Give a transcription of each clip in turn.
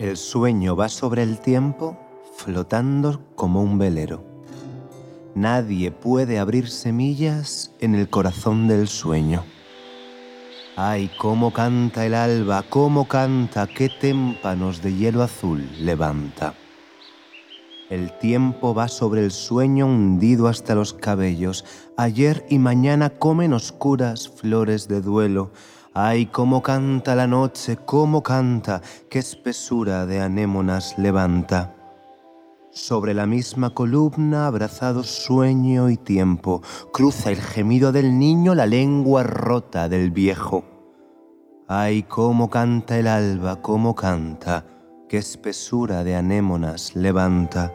El sueño va sobre el tiempo flotando como un velero. Nadie puede abrir semillas en el corazón del sueño. Ay, cómo canta el alba, cómo canta, qué témpanos de hielo azul levanta. El tiempo va sobre el sueño hundido hasta los cabellos. Ayer y mañana comen oscuras flores de duelo. Ay, cómo canta la noche, cómo canta, qué espesura de anémonas levanta. Sobre la misma columna, abrazados sueño y tiempo, cruza el gemido del niño la lengua rota del viejo. Ay, cómo canta el alba, cómo canta, qué espesura de anémonas levanta.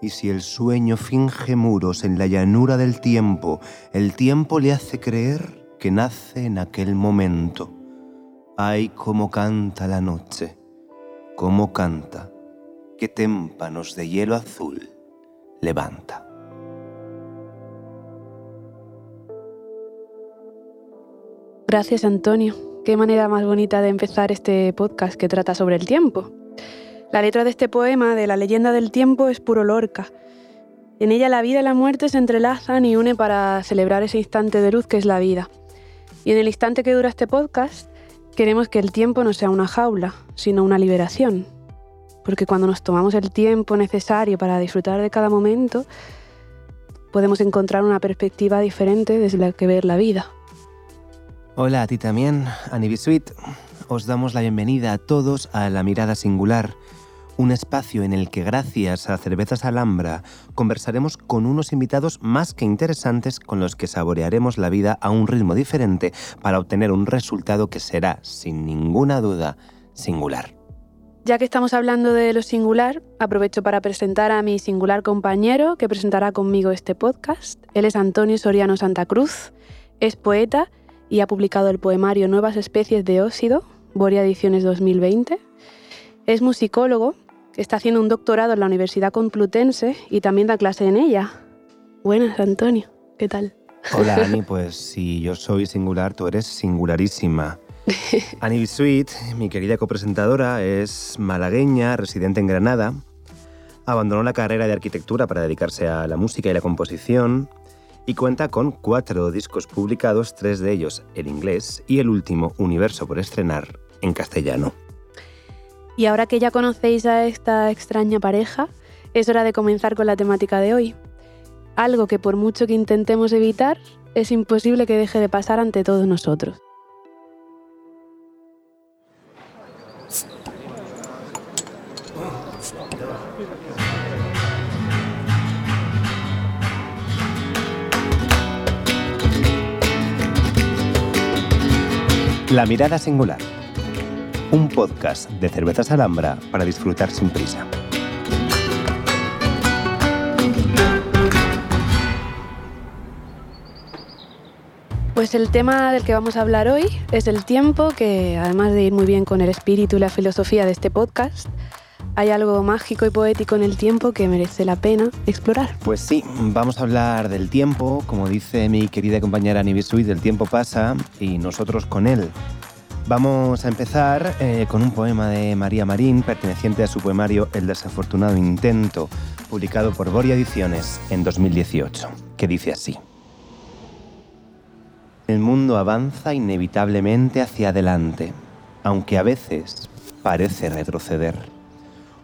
Y si el sueño finge muros en la llanura del tiempo, el tiempo le hace creer que nace en aquel momento. Ay, cómo canta la noche, cómo canta, qué témpanos de hielo azul levanta. Gracias, Antonio. Qué manera más bonita de empezar este podcast que trata sobre el tiempo. La letra de este poema, de la leyenda del tiempo, es puro Lorca. En ella la vida y la muerte se entrelazan y unen para celebrar ese instante de luz que es la vida. Y en el instante que dura este podcast, queremos que el tiempo no sea una jaula, sino una liberación. Porque cuando nos tomamos el tiempo necesario para disfrutar de cada momento, podemos encontrar una perspectiva diferente desde la que ver la vida. Hola a ti también, Anibisuit. Os damos la bienvenida a todos a La Mirada Singular, un espacio en el que gracias a Cervezas Alhambra conversaremos con unos invitados más que interesantes con los que saborearemos la vida a un ritmo diferente para obtener un resultado que será, sin ninguna duda, singular. Ya que estamos hablando de lo singular, aprovecho para presentar a mi singular compañero que presentará conmigo este podcast. Él es Antonio Soriano Santa Cruz, es poeta y ha publicado el poemario Nuevas especies de óxido, Boria Ediciones 2020. Es musicólogo Está haciendo un doctorado en la Universidad Complutense y también da clase en ella. Buenas, Antonio. ¿Qué tal? Hola, Ani. Pues si yo soy singular, tú eres singularísima. Ani Bisuit, mi querida copresentadora, es malagueña, residente en Granada. Abandonó la carrera de arquitectura para dedicarse a la música y la composición y cuenta con cuatro discos publicados, tres de ellos en inglés y el último, Universo por estrenar, en castellano. Y ahora que ya conocéis a esta extraña pareja, es hora de comenzar con la temática de hoy. Algo que por mucho que intentemos evitar, es imposible que deje de pasar ante todos nosotros. La mirada singular un podcast de cervezas Alhambra para disfrutar sin prisa. Pues el tema del que vamos a hablar hoy es el tiempo, que además de ir muy bien con el espíritu y la filosofía de este podcast, hay algo mágico y poético en el tiempo que merece la pena explorar. Pues sí, vamos a hablar del tiempo, como dice mi querida compañera Nibisui, del tiempo pasa y nosotros con él. Vamos a empezar eh, con un poema de María Marín, perteneciente a su poemario El desafortunado intento, publicado por Boria Ediciones en 2018, que dice así. El mundo avanza inevitablemente hacia adelante, aunque a veces parece retroceder.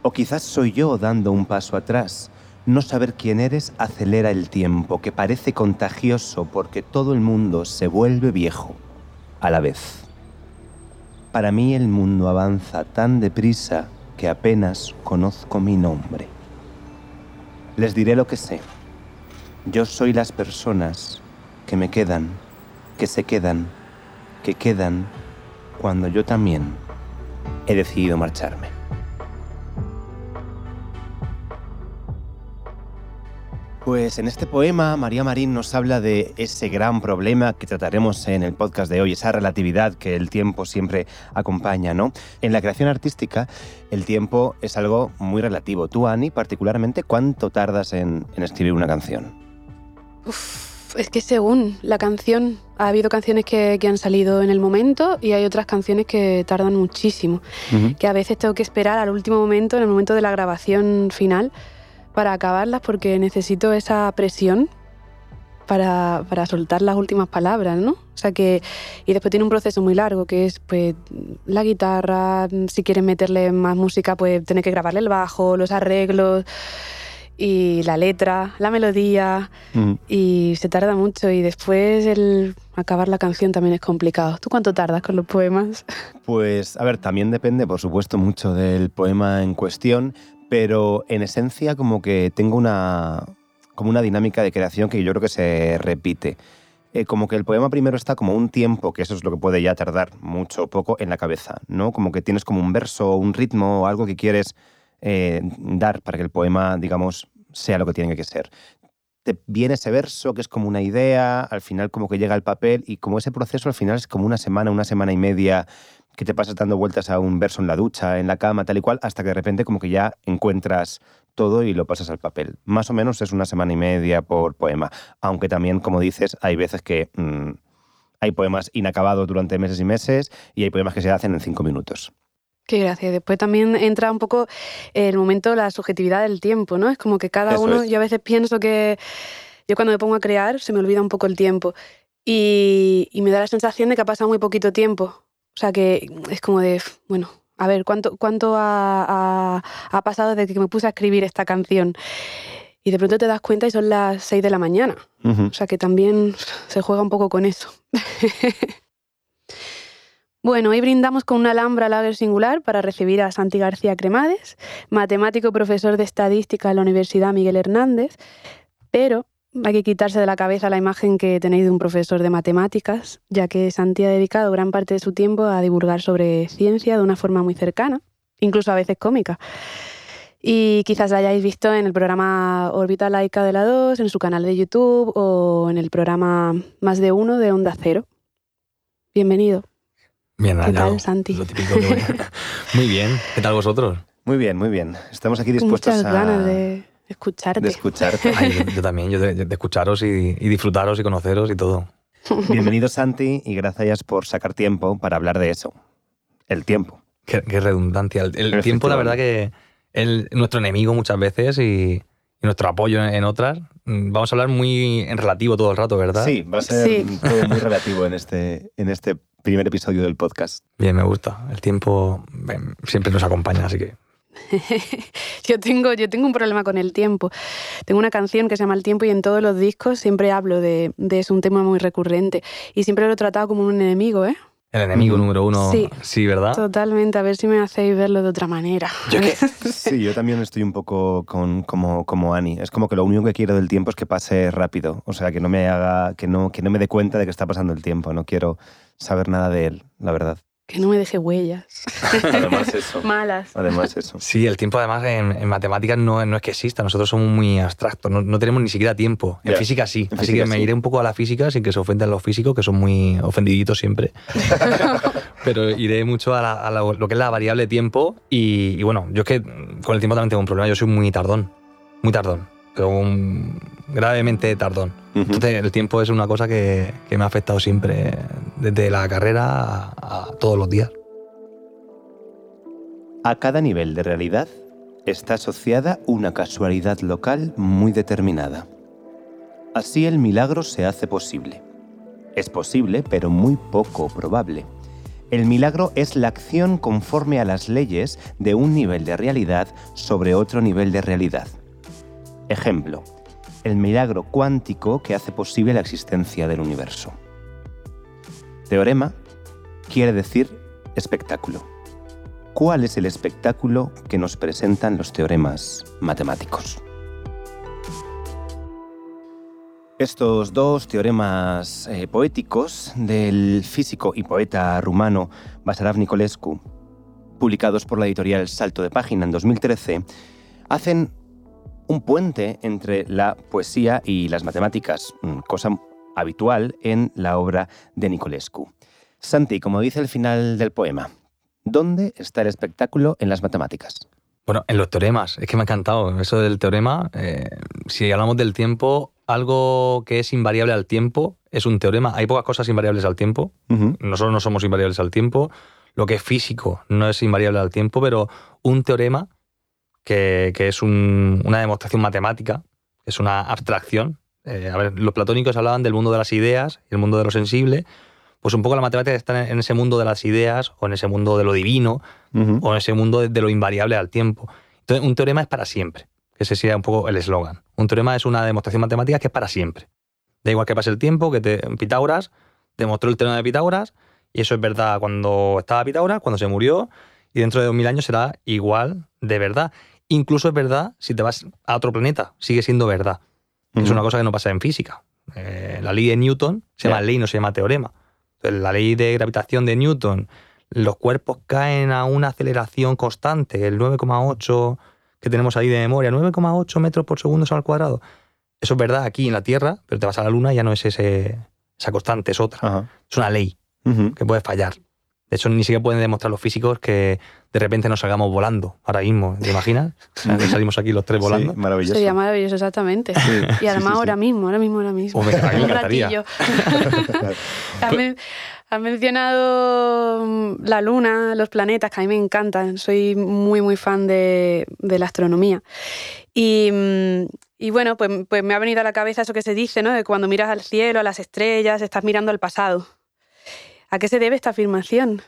O quizás soy yo dando un paso atrás. No saber quién eres acelera el tiempo, que parece contagioso porque todo el mundo se vuelve viejo a la vez. Para mí el mundo avanza tan deprisa que apenas conozco mi nombre. Les diré lo que sé. Yo soy las personas que me quedan, que se quedan, que quedan cuando yo también he decidido marcharme. Pues en este poema María Marín nos habla de ese gran problema que trataremos en el podcast de hoy, esa relatividad que el tiempo siempre acompaña, ¿no? En la creación artística el tiempo es algo muy relativo. Tú, Ani, particularmente, ¿cuánto tardas en, escribir una canción? Uf, es que según la canción, Ha habido canciones que, han salido en el momento y hay otras canciones que tardan muchísimo, que a veces tengo que esperar al último momento, en el momento de la grabación final, para acabarlas porque necesito esa presión para, para, soltar las últimas palabras, ¿no? O sea que, y después tiene un proceso muy largo, que es pues la guitarra, si quieres meterle más música, pues tener que grabarle el bajo, los arreglos y la letra, la melodía, mm. y se tarda mucho y después el acabar la canción también es complicado. ¿Tú cuánto tardas con los poemas? Pues, a ver, también depende, por supuesto, mucho del poema en cuestión, pero en esencia como que tengo una, como una dinámica de creación que yo creo que se repite. Eh, como que el poema primero está como un tiempo, que eso es lo que puede ya tardar mucho o poco en la cabeza, ¿no? Como que tienes como un verso, un ritmo, algo que quieres eh, dar para que el poema, digamos, sea lo que tiene que ser. Te viene ese verso que es como una idea, al final como que llega al papel y como ese proceso al final es como una semana, una semana y media que te pasas dando vueltas a un verso en la ducha, en la cama, tal y cual, hasta que de repente como que ya encuentras todo y lo pasas al papel. Más o menos es una semana y media por poema, aunque también, como dices, hay veces que mm, hay poemas inacabados durante meses y meses y hay poemas que se hacen en cinco minutos. Qué gracia. Después también entra un poco el momento, la subjetividad del tiempo, ¿no? Es como que cada uno, yo a veces pienso que yo cuando me pongo a crear se me olvida un poco el tiempo y, y me da la sensación de que ha pasado muy poquito tiempo. O sea que es como de, bueno, a ver, ¿cuánto, cuánto ha, pasado desde que me puse a escribir esta canción? Y de pronto te das cuenta y son las 6 de la mañana. O sea que también se juega un poco con eso. bueno, hoy brindamos con una Alhambra Lager singular para recibir a Santi García Cremades, matemático profesor de estadística en la Universidad Miguel Hernández, pero hay que quitarse de la cabeza la imagen que tenéis de un profesor de matemáticas, ya que Santi ha dedicado gran parte de su tiempo a divulgar sobre ciencia de una forma muy cercana, incluso a veces cómica. Y quizás la hayáis visto en el programa Órbita Laica de la 2, en su canal de YouTube o en el programa Más de Uno de Onda Cero. Bienvenido. Bien, ¿Qué tal, Santi? muy bien. ¿Qué tal vosotros? Muy bien, muy bien. Estamos aquí dispuestos muchas ganas de escucharte. De escucharte. yo, también, yo de, escucharos y, disfrutaros y conoceros y todo. Bienvenido Santi y gracias por sacar tiempo para hablar de eso. El tiempo. Qué, redundancia. El, tiempo, la verdad que es nuestro enemigo muchas veces y, nuestro apoyo en, otras. Mm, vamos a hablar muy en relativo todo el rato, ¿verdad? Sí, va a ser todo muy relativo en este, en este primer episodio del podcast. Bien, me gusta. El tiempo siempre nos acompaña, así que yo, tengo, yo tengo un problema con el tiempo. Tengo una canción que se llama El tiempo y en todos los discos siempre hablo de, de eso, un tema muy recurrente. Y siempre lo he tratado como un enemigo, ¿eh? El enemigo número uno, sí, sí, ¿verdad? Totalmente, a ver si me hacéis verlo de otra manera. sí, yo también estoy un poco con, como, como Ani. Es como que lo único que quiero del tiempo es que pase rápido. O sea, que no me haga, que no, que no me dé cuenta de que está pasando el tiempo. No quiero saber nada de él, la verdad que no me deje huellas. además eso. Malas. Además eso. Sí, el tiempo además en, matemáticas no, no, es que exista, nosotros somos muy abstractos, no, tenemos ni siquiera tiempo. En física sí, así que me iré un poco a la física sin que se ofendan los físicos, que son muy ofendiditos siempre. Pero iré mucho a, lo que es la variable tiempo y, y bueno, yo es que con el tiempo también tengo un problema, yo soy muy tardón, muy tardón un gravemente tardón. Entonces el tiempo es una cosa que, me ha afectado siempre, desde la carrera a, todos los días. A cada nivel de realidad está asociada una casualidad local muy determinada. Así el milagro se hace posible. Es posible, pero muy poco probable. El milagro es la acción conforme a las leyes de un nivel de realidad sobre otro nivel de realidad. Ejemplo, el milagro cuántico que hace posible la existencia del universo. Teorema quiere decir espectáculo. ¿Cuál es el espectáculo que nos presentan los teoremas matemáticos? Estos dos teoremas eh, poéticos del físico y poeta rumano Basarav Nicolescu, publicados por la editorial Salto de Página en 2013, hacen un puente entre la poesía y las matemáticas, mm, cosa habitual en la obra de Nicolescu. Santi, como dice el final del poema, ¿dónde está el espectáculo en las matemáticas? Bueno, en los teoremas, es que me ha encantado eso del teorema. Eh, si hablamos del tiempo, algo que es invariable al tiempo es un teorema. Hay pocas cosas invariables al tiempo. Nosotros no somos invariables al tiempo. Lo que es físico no es invariable al tiempo, pero un teorema, que, es una demostración matemática, es una abstracción. Eh, a ver, los platónicos hablaban del mundo de las ideas y el mundo de lo sensible. Pues un poco la matemática está en ese mundo de las ideas o en ese mundo de lo divino o en ese mundo de, lo invariable al tiempo. Entonces, un teorema es para siempre, que ese sería un poco el eslogan. Un teorema es una demostración matemática que es para siempre. Da igual que pase el tiempo, que te, Pitágoras demostró el teorema de Pitágoras y eso es verdad cuando estaba Pitágoras, cuando se murió, y dentro de 2000 años será igual de verdad. Incluso es verdad si te vas a otro planeta, sigue siendo verdad. Es una cosa que no pasa en física. Eh, la ley de Newton se llama ley, no se llama teorema. la ley de gravitación de Newton, los cuerpos caen a una aceleración constante, el 9,8 que tenemos ahí de memoria, 9,8 metros por segundo al cuadrado. Eso es verdad aquí en la Tierra, pero te vas a la Luna y ya no es ese, esa constante, es otra. Es una ley que puede fallar. De hecho, ni siquiera pueden demostrar los físicos que de repente nos salgamos volando ahora mismo. ¿Te imaginas? salimos aquí los tres volando. Sí, maravilloso. Sería maravilloso, exactamente. y además ahora mismo, ahora mismo, ahora mismo. me, Un ratillo. has, mencionado mm, la luna, los planetas, que a mí me encantan. Soy muy, muy fan de, de la astronomía. Y, mm, y bueno, pues, pues, me ha venido a la cabeza eso que se dice, ¿no? De cuando miras al cielo, a las estrellas, estás mirando al pasado. ¿A qué se debe esta afirmación?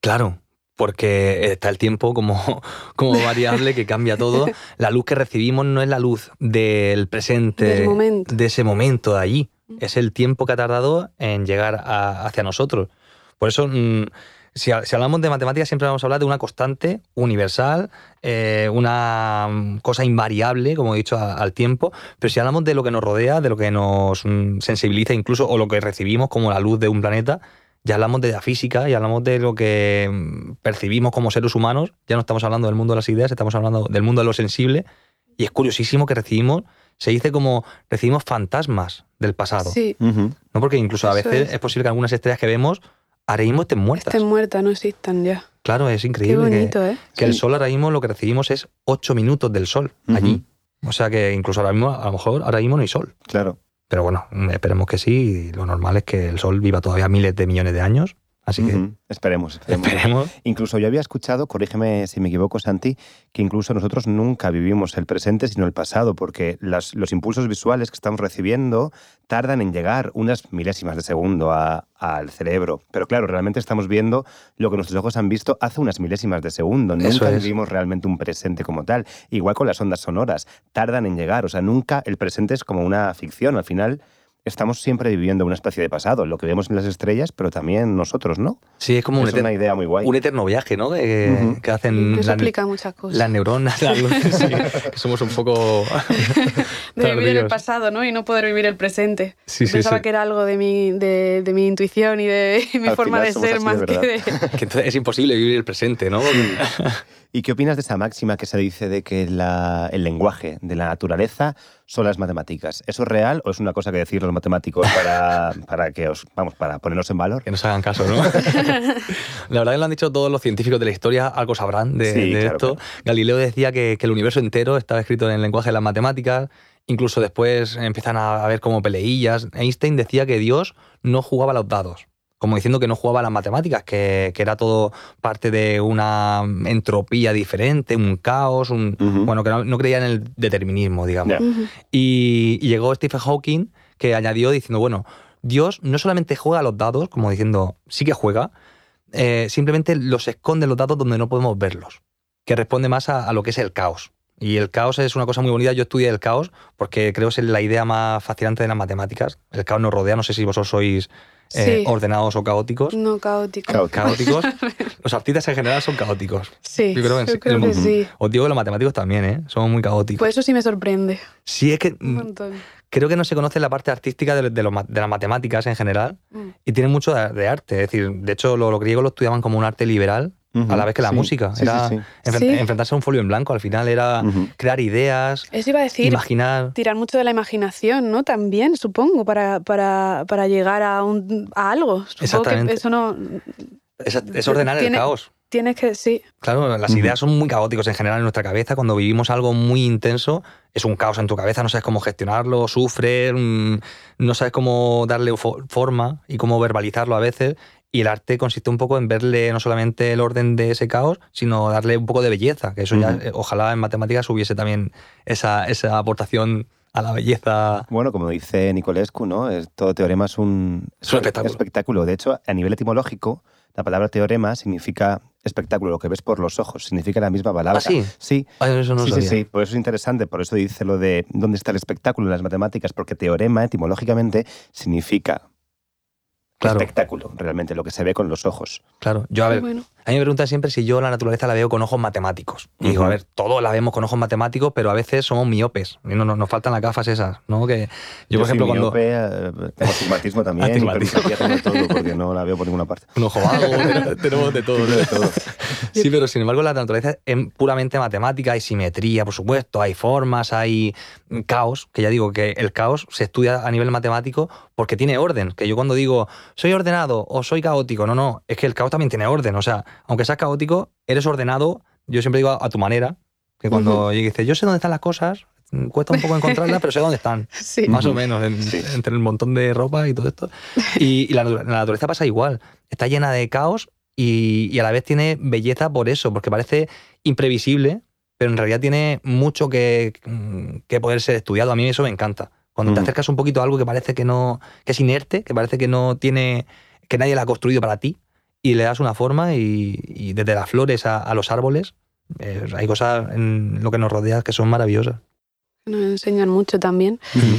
Claro, porque está el tiempo como, como variable que cambia todo. La luz que recibimos no es la luz del presente, de ese momento de allí. Es el tiempo que ha tardado en llegar hacia nosotros. Por eso, mm, si, hablamos de matemáticas, siempre vamos a hablar de una constante universal, eh, una mm, cosa invariable, como he dicho, al tiempo. Pero si hablamos de lo que nos rodea, de lo que nos mm, sensibiliza incluso, o lo que recibimos como la luz de un planeta, ya hablamos de la física, ya hablamos de lo que mm, percibimos como seres humanos, ya no estamos hablando del mundo de las ideas, estamos hablando del mundo de lo sensible, y es curiosísimo que recibimos, se dice como recibimos fantasmas del pasado. Sí. ¿No? Porque incluso a veces es. posible que algunas estrellas que vemos ahora mismo estén muertas. Estén muertas, no existan ya. Claro, es increíble. Qué bonito, que, ¿eh? que el sol ahora mismo lo que recibimos es ocho minutos del sol allí. O sea que incluso ahora mismo, a lo mejor ahora mismo no hay sol. Claro. Pero bueno, esperemos que sí. Lo normal es que el Sol viva todavía miles de millones de años. Así que esperemos, esperemos, Incluso yo había escuchado, corrígeme si me equivoco, Santi, que incluso nosotros nunca vivimos el presente sino el pasado, porque los impulsos visuales que estamos recibiendo tardan en llegar unas milésimas de segundo al cerebro. Pero claro, realmente estamos viendo lo que nuestros ojos han visto hace unas milésimas de segundo. Nunca vivimos realmente un presente como tal. Igual con las ondas sonoras, tardan en llegar. O sea, nunca el presente es como una ficción. Al final estamos siempre viviendo una especie de pasado, lo que vemos en las estrellas, pero también nosotros, ¿no? Sí, es como una idea muy guay. un eterno viaje, ¿no? Que, hacen Eso muchas cosas. las neuronas, las luces, sí, que somos un poco... de vivir el pasado, ¿no? Y no poder vivir el presente. Sí, Pensaba que era algo de mi, de, mi intuición y de mi forma de ser más que de... que entonces es imposible vivir el presente, ¿no? ¿Y qué opinas de esa máxima que se dice de que el lenguaje de la naturaleza son las matemáticas? ¿Eso es real o es una cosa que decir los matemáticos para, para que os, vamos, para ponernos en valor? Que nos hagan caso, ¿no? la verdad que lo han dicho todos los científicos de la historia, algo sabrán de, esto. Galileo decía que, que el universo entero estaba escrito en el lenguaje de las matemáticas. Incluso después empiezan a ver como peleillas. Einstein decía que Dios no jugaba los dados como diciendo que no jugaba las matemáticas, que, era todo parte de una entropía diferente, un caos, un, bueno, que no, creía en el determinismo, digamos. y, llegó Stephen Hawking, que añadió diciendo, bueno, Dios no solamente juega los dados, como diciendo, sí que juega, eh, simplemente los esconde los dados donde no podemos verlos, que responde más a, lo que es el caos. Y el caos es una cosa muy bonita. Yo estudié el caos porque creo que es la idea más fascinante de las matemáticas. El caos nos rodea. No sé si vosotros sois eh, ordenados o caóticos. No, caóticos. Caóticos. los artistas en general son caóticos. Sí, yo creo, que, sí. Os digo que los matemáticos también, ¿eh? Son muy caóticos. Pues eso sí me sorprende. Sí, es que... Un Creo que no se conoce la parte artística de, de, las matemáticas en general mm. y tiene mucho de, arte. Es decir, de hecho, los griegos lo estudiaban como un arte liberal a la vez que la música. era enfrentarse a un folio en blanco, al final era crear ideas, Eso iba a decir, imaginar. Tirar mucho de la imaginación, ¿no? También, supongo, para, para, para llegar a, un, a algo. Exactamente. eso no. Es, ordenar el caos. tienes que, sí. Claro, las ideas son muy caóticas en general en nuestra cabeza. Cuando vivimos algo muy intenso, es un caos en tu cabeza, no sabes cómo gestionarlo, sufres, mm, no sabes cómo darle forma y cómo verbalizarlo a veces. Y el arte consiste un poco en verle no solamente el orden de ese caos, sino darle un poco de belleza, que eso ya, eh, ojalá en matemáticas hubiese también esa, esa aportación a la belleza. Bueno, como dice Nicolescu, ¿no? todo teorema es un, espectáculo. De hecho, a nivel etimológico, la palabra teorema significa espectáculo, lo que ves por los ojos, significa la misma palabra. ¿Ah, sí? Sí. Ah, eso no sí, sí, sí, por eso es interesante, por eso dice lo de dónde está el espectáculo en las matemáticas, porque teorema etimológicamente significa espectáculo, realmente, lo que se ve con los ojos. Claro, yo a ver, a mí me preguntan siempre si yo la naturaleza la veo con ojos matemáticos. Y digo, a ver, todos la vemos con ojos matemáticos, pero a veces somos miopes. Y no, nos faltan las gafas esas, ¿no? Que yo, por ejemplo, cuando. Miope, eh, tengo astigmatismo también. astigmatismo. tengo todo porque no la veo por ninguna parte. Un ojo vago, tenemos de todo. De todo. sí, pero sin embargo, la naturaleza es puramente matemática, hay simetría, por supuesto, hay formas, hay caos, que ya digo que el caos se estudia a nivel matemático porque tiene orden. Que yo cuando digo soy ordenado o soy caótico, no, no, es que el caos también tiene orden. O sea, aunque seas caótico, eres ordenado, yo siempre digo a, tu manera, que cuando dices, yo sé dónde están las cosas, cuesta un poco encontrarlas, pero sé dónde están. Más o menos, entre el montón de ropa y todo esto. Y, la, naturaleza pasa igual. Está llena de caos y, a la vez tiene belleza por eso, porque parece imprevisible, pero en realidad tiene mucho que, que poder ser estudiado. A mí eso me encanta. Cuando te acercas un poquito a algo que parece que no, que es inerte, que parece que no tiene, que nadie la ha construido para ti, y le das una forma y, desde las flores a, los árboles, eh, hay cosas en lo que nos rodea que son maravillosas. Nos enseñan mucho también. Mm,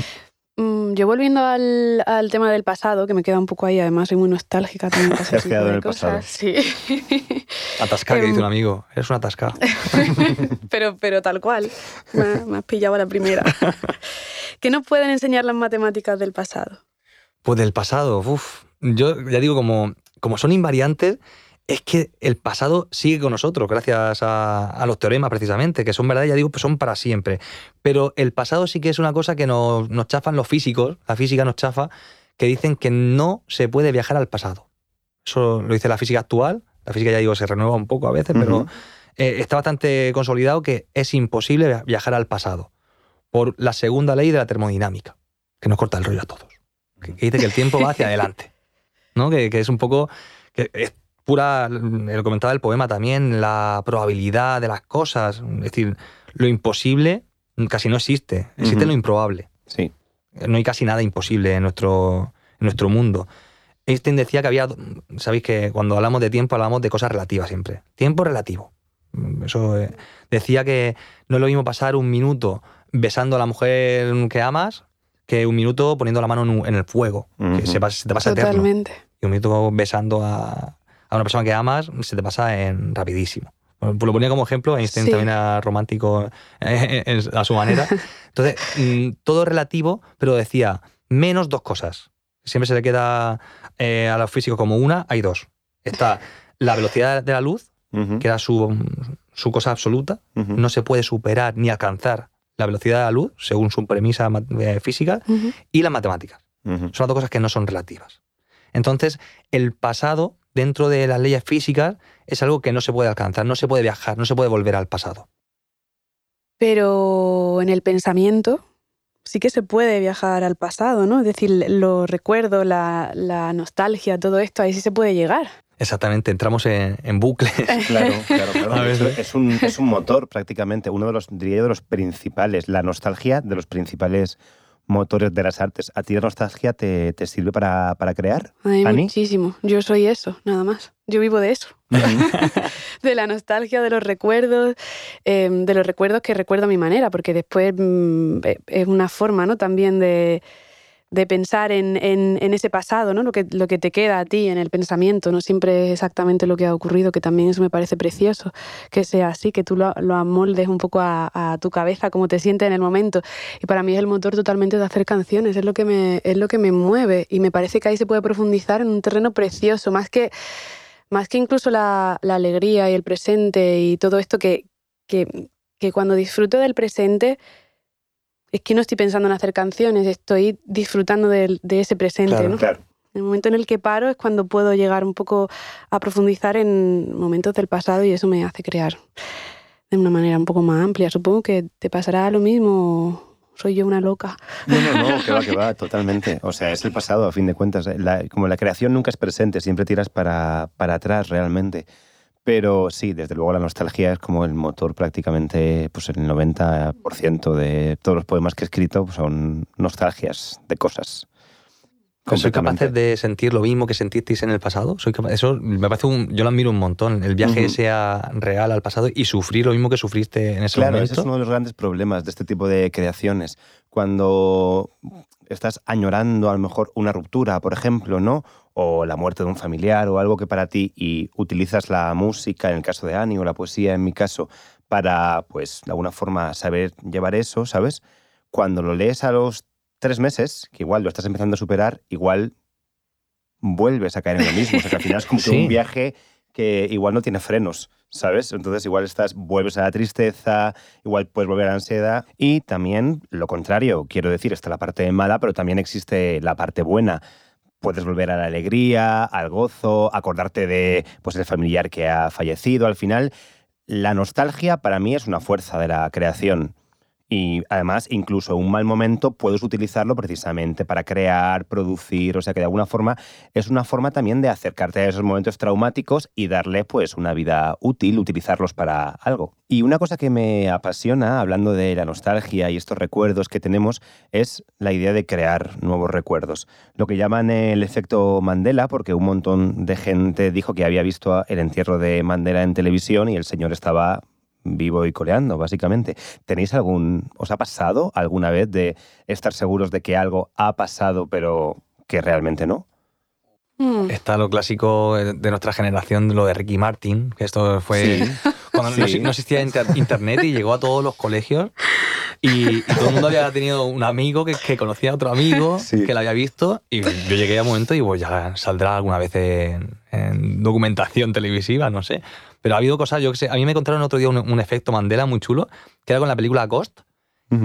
yo volviendo al, tema del pasado, que me queda un poco ahí, además soy muy nostálgica también. Te has quedado en el pasado. Sí. Atascada, que dice un amigo. Eres una atascada. pero, pero tal cual. Me, has pillado a la primera. ¿Qué nos pueden enseñar las matemáticas del pasado? Pues del pasado, uff. Yo ya digo, como, como son invariantes, es que el pasado sigue con nosotros, gracias a, los teoremas precisamente, que son verdad, ya digo, pues son para siempre. Pero el pasado sí que es una cosa que nos, nos chafan los físicos, la física nos chafa, que dicen que no se puede viajar al pasado. Eso lo dice la física actual, la física ya digo se renueva un poco a veces, pero eh, está bastante consolidado que es imposible viajar al pasado por la segunda ley de la termodinámica, que nos corta el rollo a todos, que, dice que el tiempo va hacia adelante, ¿no? que, es un poco... Que pura, lo comentaba el poema también, la probabilidad de las cosas. Es decir, lo imposible casi no existe, existe lo improbable. Sí. No hay casi nada imposible en nuestro, en nuestro mundo. Einstein decía que había, sabéis que cuando hablamos de tiempo hablamos de cosas relativas siempre. Tiempo relativo. Eso eh, decía que no es lo mismo pasar un minuto besando a la mujer que amas que un minuto poniendo la mano en el fuego, que se, te pasa Totalmente. Y un minuto besando a, a una persona que amas, se te pasa en rapidísimo. Pues lo ponía como ejemplo, Einstein también era romántico eh, a su manera. Entonces, mm, todo relativo, pero decía menos dos cosas. Siempre se le queda eh, a los físicos como una, hay dos. Está la velocidad de la luz, que era su, su cosa absoluta, no se puede superar ni alcanzar la velocidad de la luz, según su premisa eh, física, y las matemáticas. Son las dos cosas que no son relativas. Entonces, el pasado dentro de las leyes físicas es algo que no se puede alcanzar, no se puede viajar, no se puede volver al pasado. Pero en el pensamiento sí que se puede viajar al pasado, ¿no? Es decir, los recuerdos, la, nostalgia, todo esto, ahí sí se puede llegar. Exactamente, entramos en, bucle. Claro, claro, claro. Es, un, es un motor prácticamente, uno de los, diría yo, de los principales, la nostalgia de los principales motores de las artes. ¿A ti la nostalgia te, sirve para, crear? Ay, muchísimo. Yo soy eso, nada más. Yo vivo de eso. de la nostalgia, de los recuerdos, em, de los recuerdos que recuerdo a mi manera, porque después mm, e, es una forma ¿no? también de, de pensar en, en, ese pasado, ¿no? Lo que, lo que te queda a ti en el pensamiento, no siempre es exactamente lo que ha ocurrido, que también eso me parece precioso, que sea así, que tú lo, lo amoldes un poco a, tu cabeza, como te sientes en el momento. Y para mí es el motor totalmente de hacer canciones, es lo que me, es lo que me mueve y me parece que ahí se puede profundizar en un terreno precioso, más que, más que incluso la, alegría y el presente y todo esto que, que cuando disfruto del presente es que no estoy pensando en hacer canciones, estoy disfrutando de, ese presente. Claro, ¿no? claro. El momento en el que paro es cuando puedo llegar un poco a profundizar en momentos del pasado y eso me hace crear de una manera un poco más amplia. Supongo que te pasará lo mismo. Soy yo una loca. No, no, no, que va, que va, totalmente. O sea, es el pasado, a fin de cuentas. como la creación nunca es presente, siempre tiras para, para atrás realmente. Pero sí, desde luego la nostalgia es como el motor prácticamente, pues el 90% de todos los poemas que he escrito son nostalgias de cosas. ¿Soy capaces de sentir lo mismo que sentisteis en el pasado? ¿Soy Eso me parece un, yo lo admiro un montón, el viaje sea real al pasado y sufrir lo mismo que sufriste en ese momento. Claro, ese es uno de los grandes problemas de este tipo de creaciones. Cuando estás añorando a lo mejor una ruptura, por ejemplo, ¿no? O la muerte de un familiar o algo que para ti y utilizas la música, en el caso de Annie, o la poesía, en mi caso, para, pues, de alguna forma saber llevar eso, ¿sabes? Cuando lo lees a los tres meses, que igual lo estás empezando a superar, igual vuelves a caer en lo mismo. O sea, que al final es como un viaje que igual no tiene frenos, ¿sabes? Entonces igual estás, vuelves a la tristeza, igual puedes volver a la ansiedad y también lo contrario, quiero decir, está la parte mala, pero también existe la parte buena puedes volver a la alegría, al gozo, acordarte de pues, el familiar que ha fallecido. Al final, la nostalgia para mí es una fuerza de la creación. Y además, incluso un mal momento puedes utilizarlo precisamente para crear, producir, o sea que de alguna forma es una forma también de acercarte a esos momentos traumáticos y darle pues una vida útil, utilizarlos para algo. Y una cosa que me apasiona, hablando de la nostalgia y estos recuerdos que tenemos, es la idea de crear nuevos recuerdos. Lo que llaman el efecto Mandela, porque un montón de gente dijo que había visto el entierro de Mandela en televisión y el señor estaba vivo y coleando, básicamente. ¿Tenéis algún, os ha pasado alguna vez de estar seguros de que algo ha pasado pero que realmente no? Hmm. Está lo clásico de nuestra generación, lo de Ricky Martin, que esto fue cuando No, existía internet y llegó a todos los colegios y, todo el mundo había tenido un amigo que, conocía a otro amigo que lo había visto y yo llegué a un momento y pues ya saldrá alguna vez en, en documentación televisiva, no sé. Pero ha habido cosas, yo que sé, a mí me contaron otro día un, efecto Mandela muy chulo, que era con la película Ghost,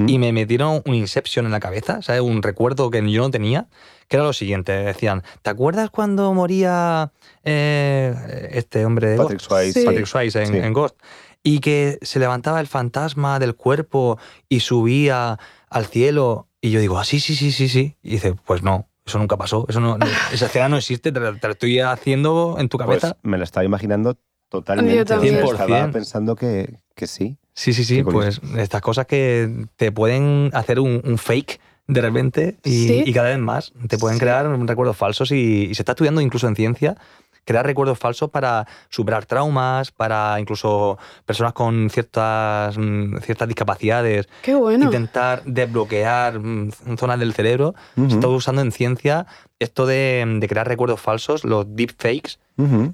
y me metieron un Inception en la cabeza, ¿sabes? Un recuerdo que yo no tenía, que era lo siguiente, decían, ¿te acuerdas cuando moría eh, este hombre de Patrick Swayze, Patrick Swayze en, Ghost? Y que se levantaba el fantasma del cuerpo y subía al cielo. Y yo digo, ah, sí, sí, sí, sí, sí. Y dice, pues no, eso nunca pasó. Eso no, esa escena no existe, te, te, lo estoy haciendo en tu pues cabeza. me lo estaba imaginando Totalmente. Estaba pensando que, que, sí. Sí, sí, sí. Pues estas cosas que te pueden hacer un, fake de repente y, cada vez más. Te pueden crear recuerdos falsos y, y, se está estudiando incluso en ciencia crear recuerdos falsos para superar traumas, para incluso personas con ciertas, mm, ciertas discapacidades. Qué bueno. Intentar desbloquear mm, zonas del cerebro. Se está usando en ciencia esto de, crear recuerdos falsos, los deepfakes,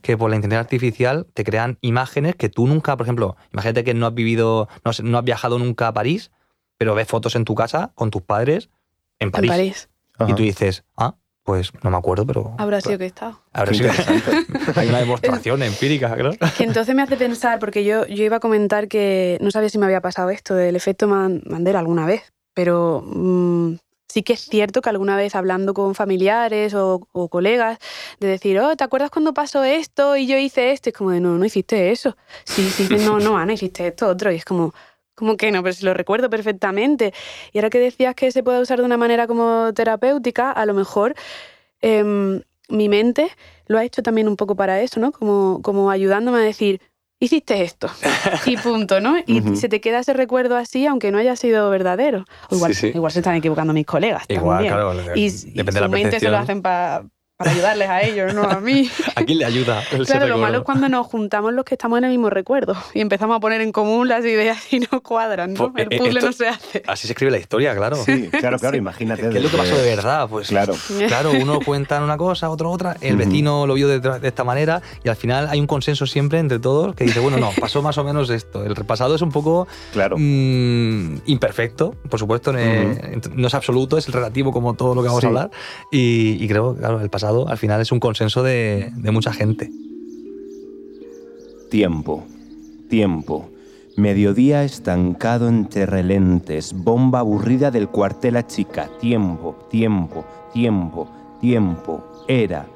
que por la inteligencia artificial te crean imágenes que tú nunca, por ejemplo, imagínate que no has vivido, no has, no has viajado nunca a París, pero ves fotos en tu casa con tus padres en París. En París. Y tú dices, ah, pues no me acuerdo, pero. Habrá sido que he estado. Habrá sido Hay una demostración empírica, creo. Que entonces me hace pensar, porque yo, yo iba a comentar que no sabía si me había pasado esto del efecto Mandela alguna vez, pero mm, sí que es cierto que alguna vez hablando con familiares o, colegas, de decir, oh, ¿te acuerdas cuando pasó esto y yo hice esto? es como de, no, no hiciste eso. Sí, sí, no, no, Ana, hiciste esto, otro. Y es como, como que no, pero si lo recuerdo perfectamente. Y ahora que decías que se puede usar de una manera como terapéutica, a lo mejor em, mi mente lo ha hecho también un poco para eso, ¿no? Como, como ayudándome a decir, hiciste esto. Y punto, ¿no? Y se te queda ese recuerdo así, aunque no haya sido verdadero. igual, igual se están equivocando mis colegas. Igual, claro. Y, y su mente se lo hacen para para ayudarles a ellos, no a mí. ¿A quién le ayuda? claro, lo malo es cuando nos juntamos los que estamos en el mismo recuerdo y empezamos a poner en común las ideas y no cuadran, ¿no? Pues, el eh, puzzle no se hace. Así se escribe la historia, claro. Sí, claro, claro, imagínate. ¿Qué es lo que pasó de verdad? Pues claro. Claro, uno cuenta una cosa, otro otra, el vecino lo vio de, esta manera y al final hay un consenso siempre entre todos que dice, bueno, no, pasó más o menos esto. El repasado es un poco claro. Mm, imperfecto, por supuesto, no es absoluto, es relativo como todo lo que vamos a hablar y, y creo, claro, el pasado al final es un consenso de, de mucha gente. Tiempo, tiempo. Mediodía estancado entre relentes, bomba aburrida del cuartel a chica. Tiempo, tiempo, tiempo, tiempo. Era,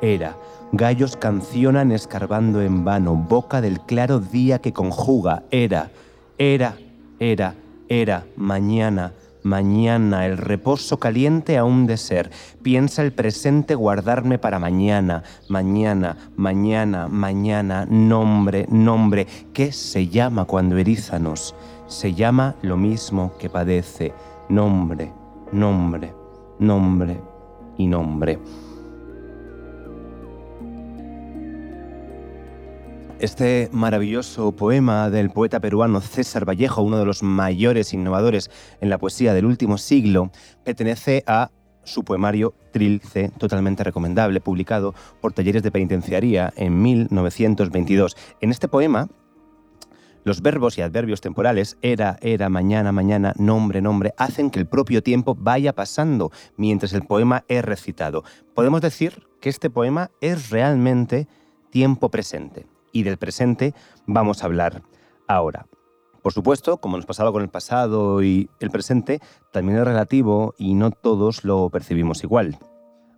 era. Gallos cancionan escarbando en vano, boca del claro día que conjuga. Era, era, era, era, mañana, mañana, el reposo caliente aún de ser. Piensa el presente guardarme para mañana, mañana, mañana, mañana, nombre, nombre. ¿Qué se llama cuando erízanos? Se llama lo mismo que padece. Nombre, nombre, nombre y nombre. Este maravilloso poema del poeta peruano César Vallejo, uno de los mayores innovadores en la poesía del último siglo, pertenece a su poemario Trilce, totalmente recomendable, publicado por Talleres de Penitenciaría en 1922. En este poema, los verbos y adverbios temporales, era, era, mañana, mañana, nombre, nombre, hacen que el propio tiempo vaya pasando mientras el poema es recitado. Podemos decir que este poema es realmente tiempo presente y del presente vamos a hablar ahora. Por supuesto, como nos pasaba con el pasado y el presente, también es relativo y no todos lo percibimos igual.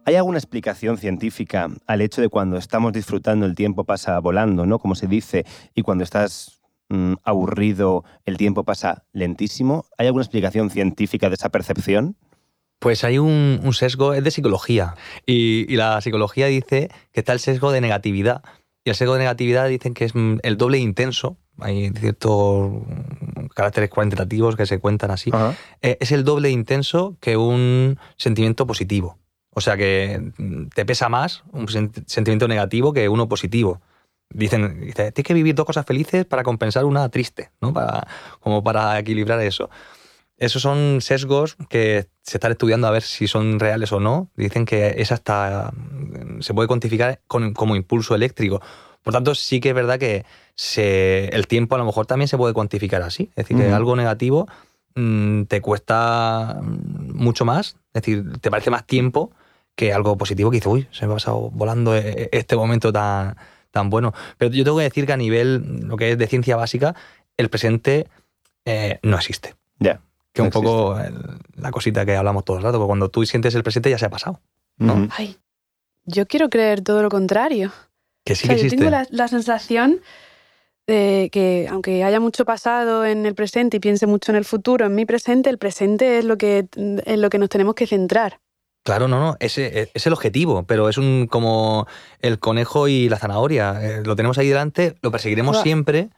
¿Hay alguna explicación científica al hecho de cuando estamos disfrutando el tiempo pasa volando, ¿no? Como se dice, y cuando estás mm, aburrido el tiempo pasa lentísimo? ¿Hay alguna explicación científica de esa percepción? Pues hay un, sesgo, es de psicología. y, la psicología dice que está el sesgo de negatividad, y el sesgo de negatividad dicen que es mm, el doble intenso, hay ciertos caracteres cuantitativos que se cuentan así, eh, es el doble intenso que un sentimiento positivo. O sea que mm, te pesa más un sentimiento negativo que uno positivo. Dicen, dice, tienes que vivir dos cosas felices para compensar una triste, ¿no? Para, como para equilibrar eso. Esos son sesgos que se están estudiando a ver si son reales o no. Dicen que es hasta se puede cuantificar como impulso eléctrico. Por tanto, sí que es verdad que el tiempo a lo mejor también se puede cuantificar así. Es decir, que algo negativo mm, te cuesta mucho más, es decir, te parece más tiempo que algo positivo que dices, uy, se me ha pasado volando e, e, este momento tan, tan bueno. Pero yo tengo que decir que a nivel, lo que es de ciencia básica, el presente eh, no existe. Ya. Que un poco la cosita que hablamos todo el rato, que cuando tú sientes el presente ya se ha pasado. ¿no? Ay, yo quiero creer todo lo contrario. Que sí que existe. Yo tengo la, sensación de que, aunque haya mucho pasado en el presente y piense mucho en el futuro, en mi presente, el presente es lo que, es lo que nos tenemos que centrar. Claro, no, no, ese es el objetivo, pero es un como el conejo y la zanahoria. Eh, lo tenemos ahí delante, lo perseguiremos siempre,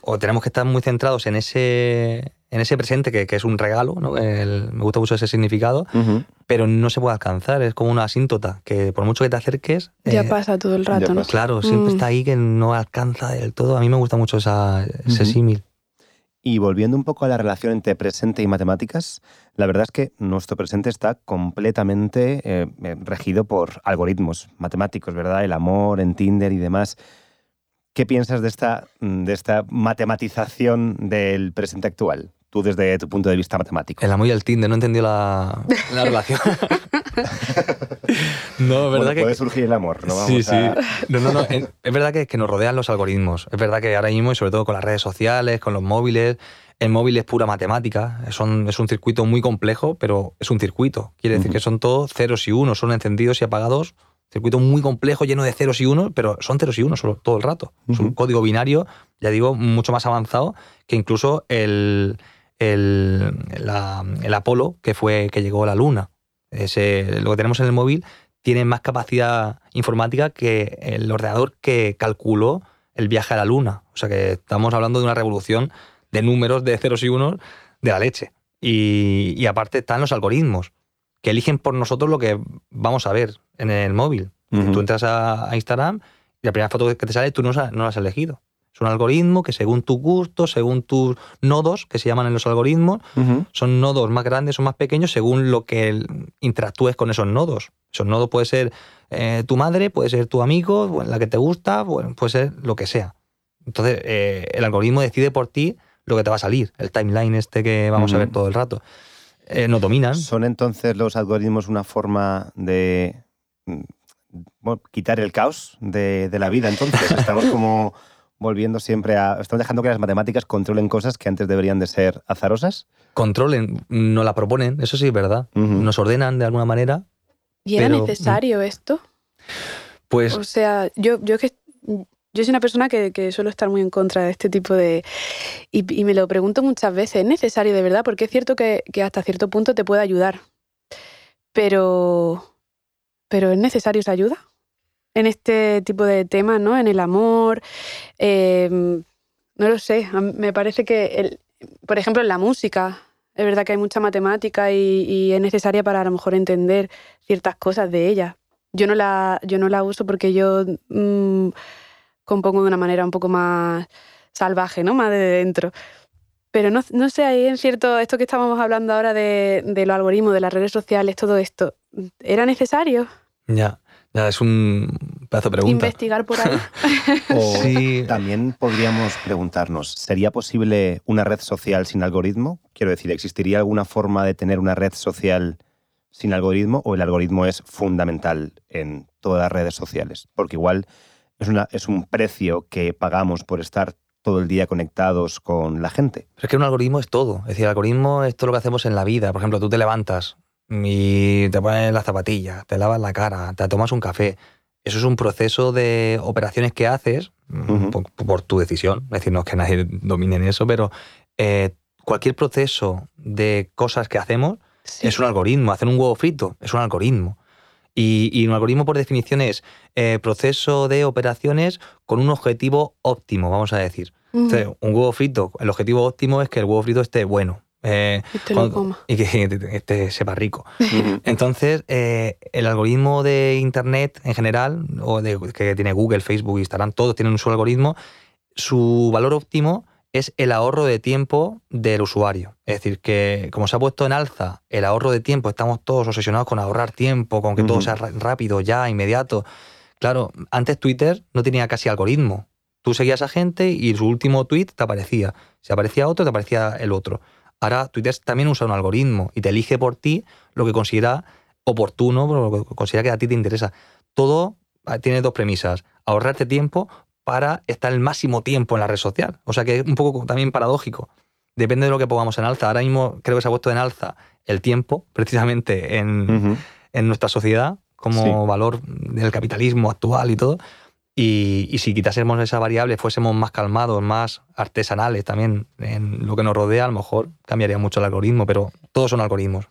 o tenemos que estar muy centrados en ese, en ese presente que, es un regalo, ¿no? me gusta mucho ese significado, pero no se puede alcanzar, es como una asíntota, que por mucho que te acerques... Ya eh, pasa todo el rato, ¿no? Claro, siempre mm. está ahí que no alcanza del todo. A mí me gusta mucho esa, ese símil. Y volviendo un poco a la relación entre presente y matemáticas, la verdad es que nuestro presente está completamente eh, regido por algoritmos matemáticos, ¿verdad? El amor en Tinder y demás. ¿Qué piensas de esta, de esta matematización del presente actual? Tú desde tu punto de vista matemático. El amor y el Tinder, no entendió la, la relación. no, es verdad que... Puede surgir el amor, ¿no? sí, sí. No, no, no. Es, verdad que, que, nos rodean los algoritmos. Es verdad que ahora mismo, y sobre todo con las redes sociales, con los móviles, el móvil es pura matemática. Son, es un circuito muy complejo, pero es un circuito. Quiere decir que son todos ceros y unos, son encendidos y apagados circuito muy complejo, lleno de ceros y unos, pero son ceros y unos todo el rato. Es un código binario, ya digo, mucho más avanzado que incluso el, el, el Apolo que fue que llegó a la Luna. Ese, lo que tenemos en el móvil tiene más capacidad informática que el ordenador que calculó el viaje a la Luna. O sea que estamos hablando de una revolución de números de ceros y unos de la leche. Y, y aparte están los algoritmos, que eligen por nosotros lo que vamos a ver en el móvil. Tú entras a, Instagram y la primera foto que te sale tú no, no la has elegido. Es un algoritmo que según tu gusto, según tus nodos, que se llaman en los algoritmos, son nodos más grandes o más pequeños según lo que interactúes con esos nodos. Esos nodos puede ser eh, tu madre, puede ser tu amigo, la que te gusta, puede ser lo que sea. Entonces, eh, el algoritmo decide por ti lo que te va a salir, el timeline este que vamos a ver todo el rato. Eh, no dominan. ¿Son entonces los algoritmos una forma de mm, quitar el caos de, de la vida? Entonces, estamos como volviendo siempre a... Estamos dejando que las matemáticas controlen cosas que antes deberían de ser azarosas. Controlen, no la proponen, eso sí es verdad. Nos ordenan de alguna manera. ¿Y era necesario esto? Pues. O sea, yo, yo que. Yo soy una persona que, que, suelo estar muy en contra de este tipo de... Y, y, me lo pregunto muchas veces, ¿es necesario de verdad? Porque es cierto que, que hasta cierto punto te puede ayudar. Pero... ¿Pero es necesario esa ayuda? En este tipo de temas, ¿no? En el amor. Eh, no lo sé. Me parece que, el, por ejemplo, en la música, es verdad que hay mucha matemática y, y, es necesaria para a lo mejor entender ciertas cosas de ella. Yo no la, yo no la uso porque yo mmm, compongo de una manera un poco más salvaje, ¿no? Más de dentro. Pero no, no sé, ahí en cierto, esto que estábamos hablando ahora de, de los algoritmos, de las redes sociales, todo esto, ¿era necesario? Ya. Es un pedazo de pregunta. Investigar por ahí. o sí. también podríamos preguntarnos, ¿sería posible una red social sin algoritmo? Quiero decir, ¿existiría alguna forma de tener una red social sin algoritmo o el algoritmo es fundamental en todas las redes sociales? Porque igual es, una, es un precio que pagamos por estar todo el día conectados con la gente. Pero es que un algoritmo es todo. Es decir, el algoritmo es todo lo que hacemos en la vida. Por ejemplo, tú te levantas, y te pones las zapatillas, te lavas la cara, te tomas un café. Eso es un proceso de operaciones que haces uh -huh. por, por, tu decisión. Es decir, no es que nadie domine en eso, pero eh, cualquier proceso de cosas que hacemos sí. es un algoritmo. Hacer un huevo frito es un algoritmo. Y, y un algoritmo, por definición, es eh, proceso de operaciones con un objetivo óptimo, vamos a decir. Uh -huh. Entonces, un huevo frito, el objetivo óptimo es que el huevo frito esté bueno. Eh, y, te cuando, y, que este sepa rico. Uh -huh. Entonces, eh, el algoritmo de Internet en general, o de, que tiene Google, Facebook, Instagram, todos tienen su algoritmo, su valor óptimo es el ahorro de tiempo del usuario. Es decir, que como se ha puesto en alza el ahorro de tiempo, estamos todos obsesionados con ahorrar tiempo, con que uh -huh. todo sea rápido, ya, inmediato. Claro, antes Twitter no tenía casi algoritmo. Tú seguías a gente y su último tweet te aparecía. Si aparecía otro, te aparecía el otro. Ahora Twitter también usa un algoritmo y te elige por ti lo que considera oportuno, lo que considera que a ti te interesa. Todo ah, tiene dos premisas. Ahorrarte tiempo para estar el máximo tiempo en la red social. O sea que es un poco también paradójico. Depende de lo que pongamos en alza. Ahora mismo creo que se ha puesto en alza el tiempo, precisamente en, uh -huh. en nuestra sociedad, como sí. valor del capitalismo actual y todo. Y, y, si quitásemos esa variable, fuésemos más calmados, más artesanales también en lo que nos rodea, a lo mejor cambiaría mucho el algoritmo, pero todos son algoritmos.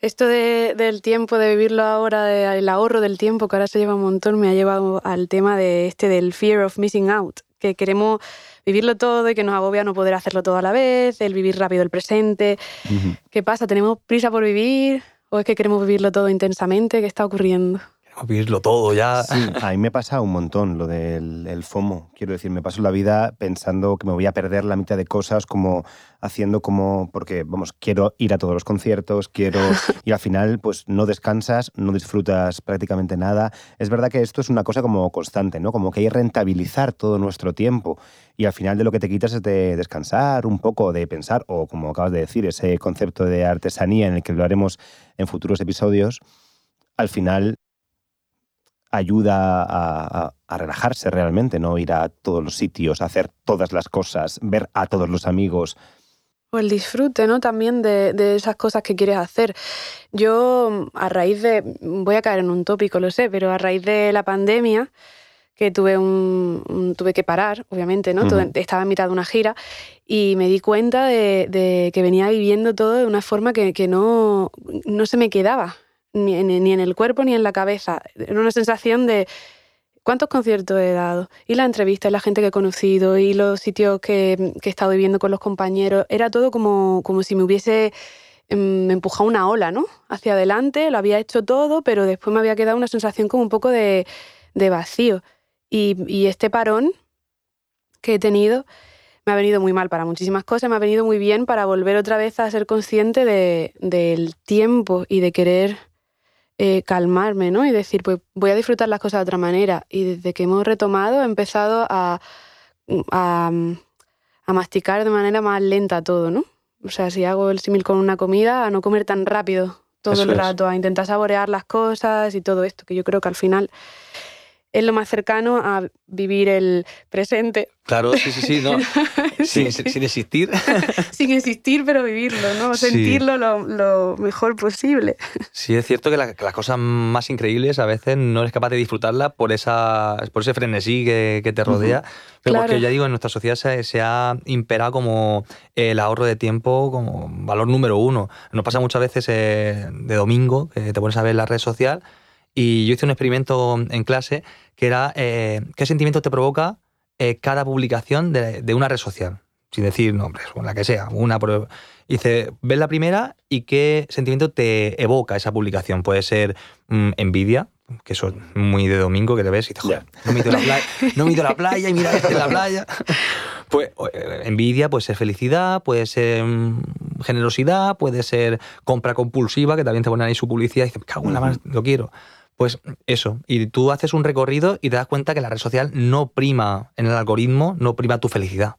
Esto de, del tiempo, de vivirlo ahora, de, el ahorro del tiempo, que ahora se lleva un montón, me ha llevado al tema de este del fear of missing out, que queremos vivirlo todo y que nos agobia no poder hacerlo todo a la vez, el vivir rápido el presente. Uh -huh. ¿Qué pasa? ¿Tenemos prisa por vivir? ¿O es que queremos vivirlo todo intensamente? ¿Qué está ocurriendo? Vivirlo todo ya. Sí, a mí me pasa un montón lo del el FOMO. Quiero decir, me paso la vida pensando que me voy a perder la mitad de cosas, como haciendo como, porque, vamos, quiero ir a todos los conciertos, quiero... y al final, pues no descansas, no disfrutas prácticamente nada. Es verdad que esto es una cosa como constante, ¿no? Como que hay que rentabilizar todo nuestro tiempo. Y al final de lo que te quitas es de descansar un poco, de pensar, o como acabas de decir, ese concepto de artesanía en el que lo haremos en futuros episodios, al final ayuda a, a, a, relajarse realmente, ¿no? Ir a todos los sitios, hacer todas las cosas, ver a todos los amigos. O el disfrute, ¿no? También de, de, esas cosas que quieres hacer. Yo, a raíz de. Voy a caer en un tópico, lo sé, pero a raíz de la pandemia, que tuve un, un tuve que parar, obviamente, ¿no? Uh -huh. Estaba en mitad de una gira y me di cuenta de, de que venía viviendo todo de una forma que, que no, no se me quedaba ni, en el cuerpo ni en la cabeza. Era una sensación de cuántos conciertos he dado, y la entrevista, y la gente que he conocido, y los sitios que, que he estado viviendo con los compañeros. Era todo como, como si me hubiese me empujado una ola, ¿no? Hacia adelante, lo había hecho todo, pero después me había quedado una sensación como un poco de, de vacío. Y, este parón que he tenido me ha venido muy mal para muchísimas cosas, me ha venido muy bien para volver otra vez a ser consciente de, del tiempo y de querer eh, calmarme, ¿no? Y decir, pues voy a disfrutar las cosas de otra manera. Y desde que hemos retomado he empezado a, a, a masticar de manera más lenta todo, ¿no? O sea, si hago el símil con una comida, a no comer tan rápido todo Eso el rato, es. a intentar saborear las cosas y todo esto, que yo creo que al final es lo más cercano a vivir el presente. Claro, sí, sí, sí, no. sin, existir. sin existir, pero vivirlo, ¿no? Sentirlo lo, mejor posible. Sí, es cierto que, las cosas más increíbles a veces no eres capaz de disfrutarlas por, esa, por ese frenesí que, te rodea. Pero porque ya digo, en nuestra sociedad se, ha imperado como el ahorro de tiempo como valor número uno. Nos pasa muchas veces eh, de domingo que te pones a ver la red social y yo hice un experimento en clase que era eh, qué sentimientos te provoca eh, cada publicación de, una red social. Sin decir nombres, o la que sea. Una Dice, ves la primera y qué sentimiento te evoca esa publicación. Puede ser mm, envidia, que eso es muy de domingo, que te ves y dices, joder, no me he ido a la playa, no me he ido a la playa y mira este en la playa. Pues eh, envidia puede ser felicidad, puede ser mm, generosidad, puede ser compra compulsiva, que también te ponen ahí su publicidad y dices, cago en la mano, lo quiero. Pues eso, y tú haces un recorrido y te das cuenta que la red social no prima en el algoritmo, no prima tu felicidad,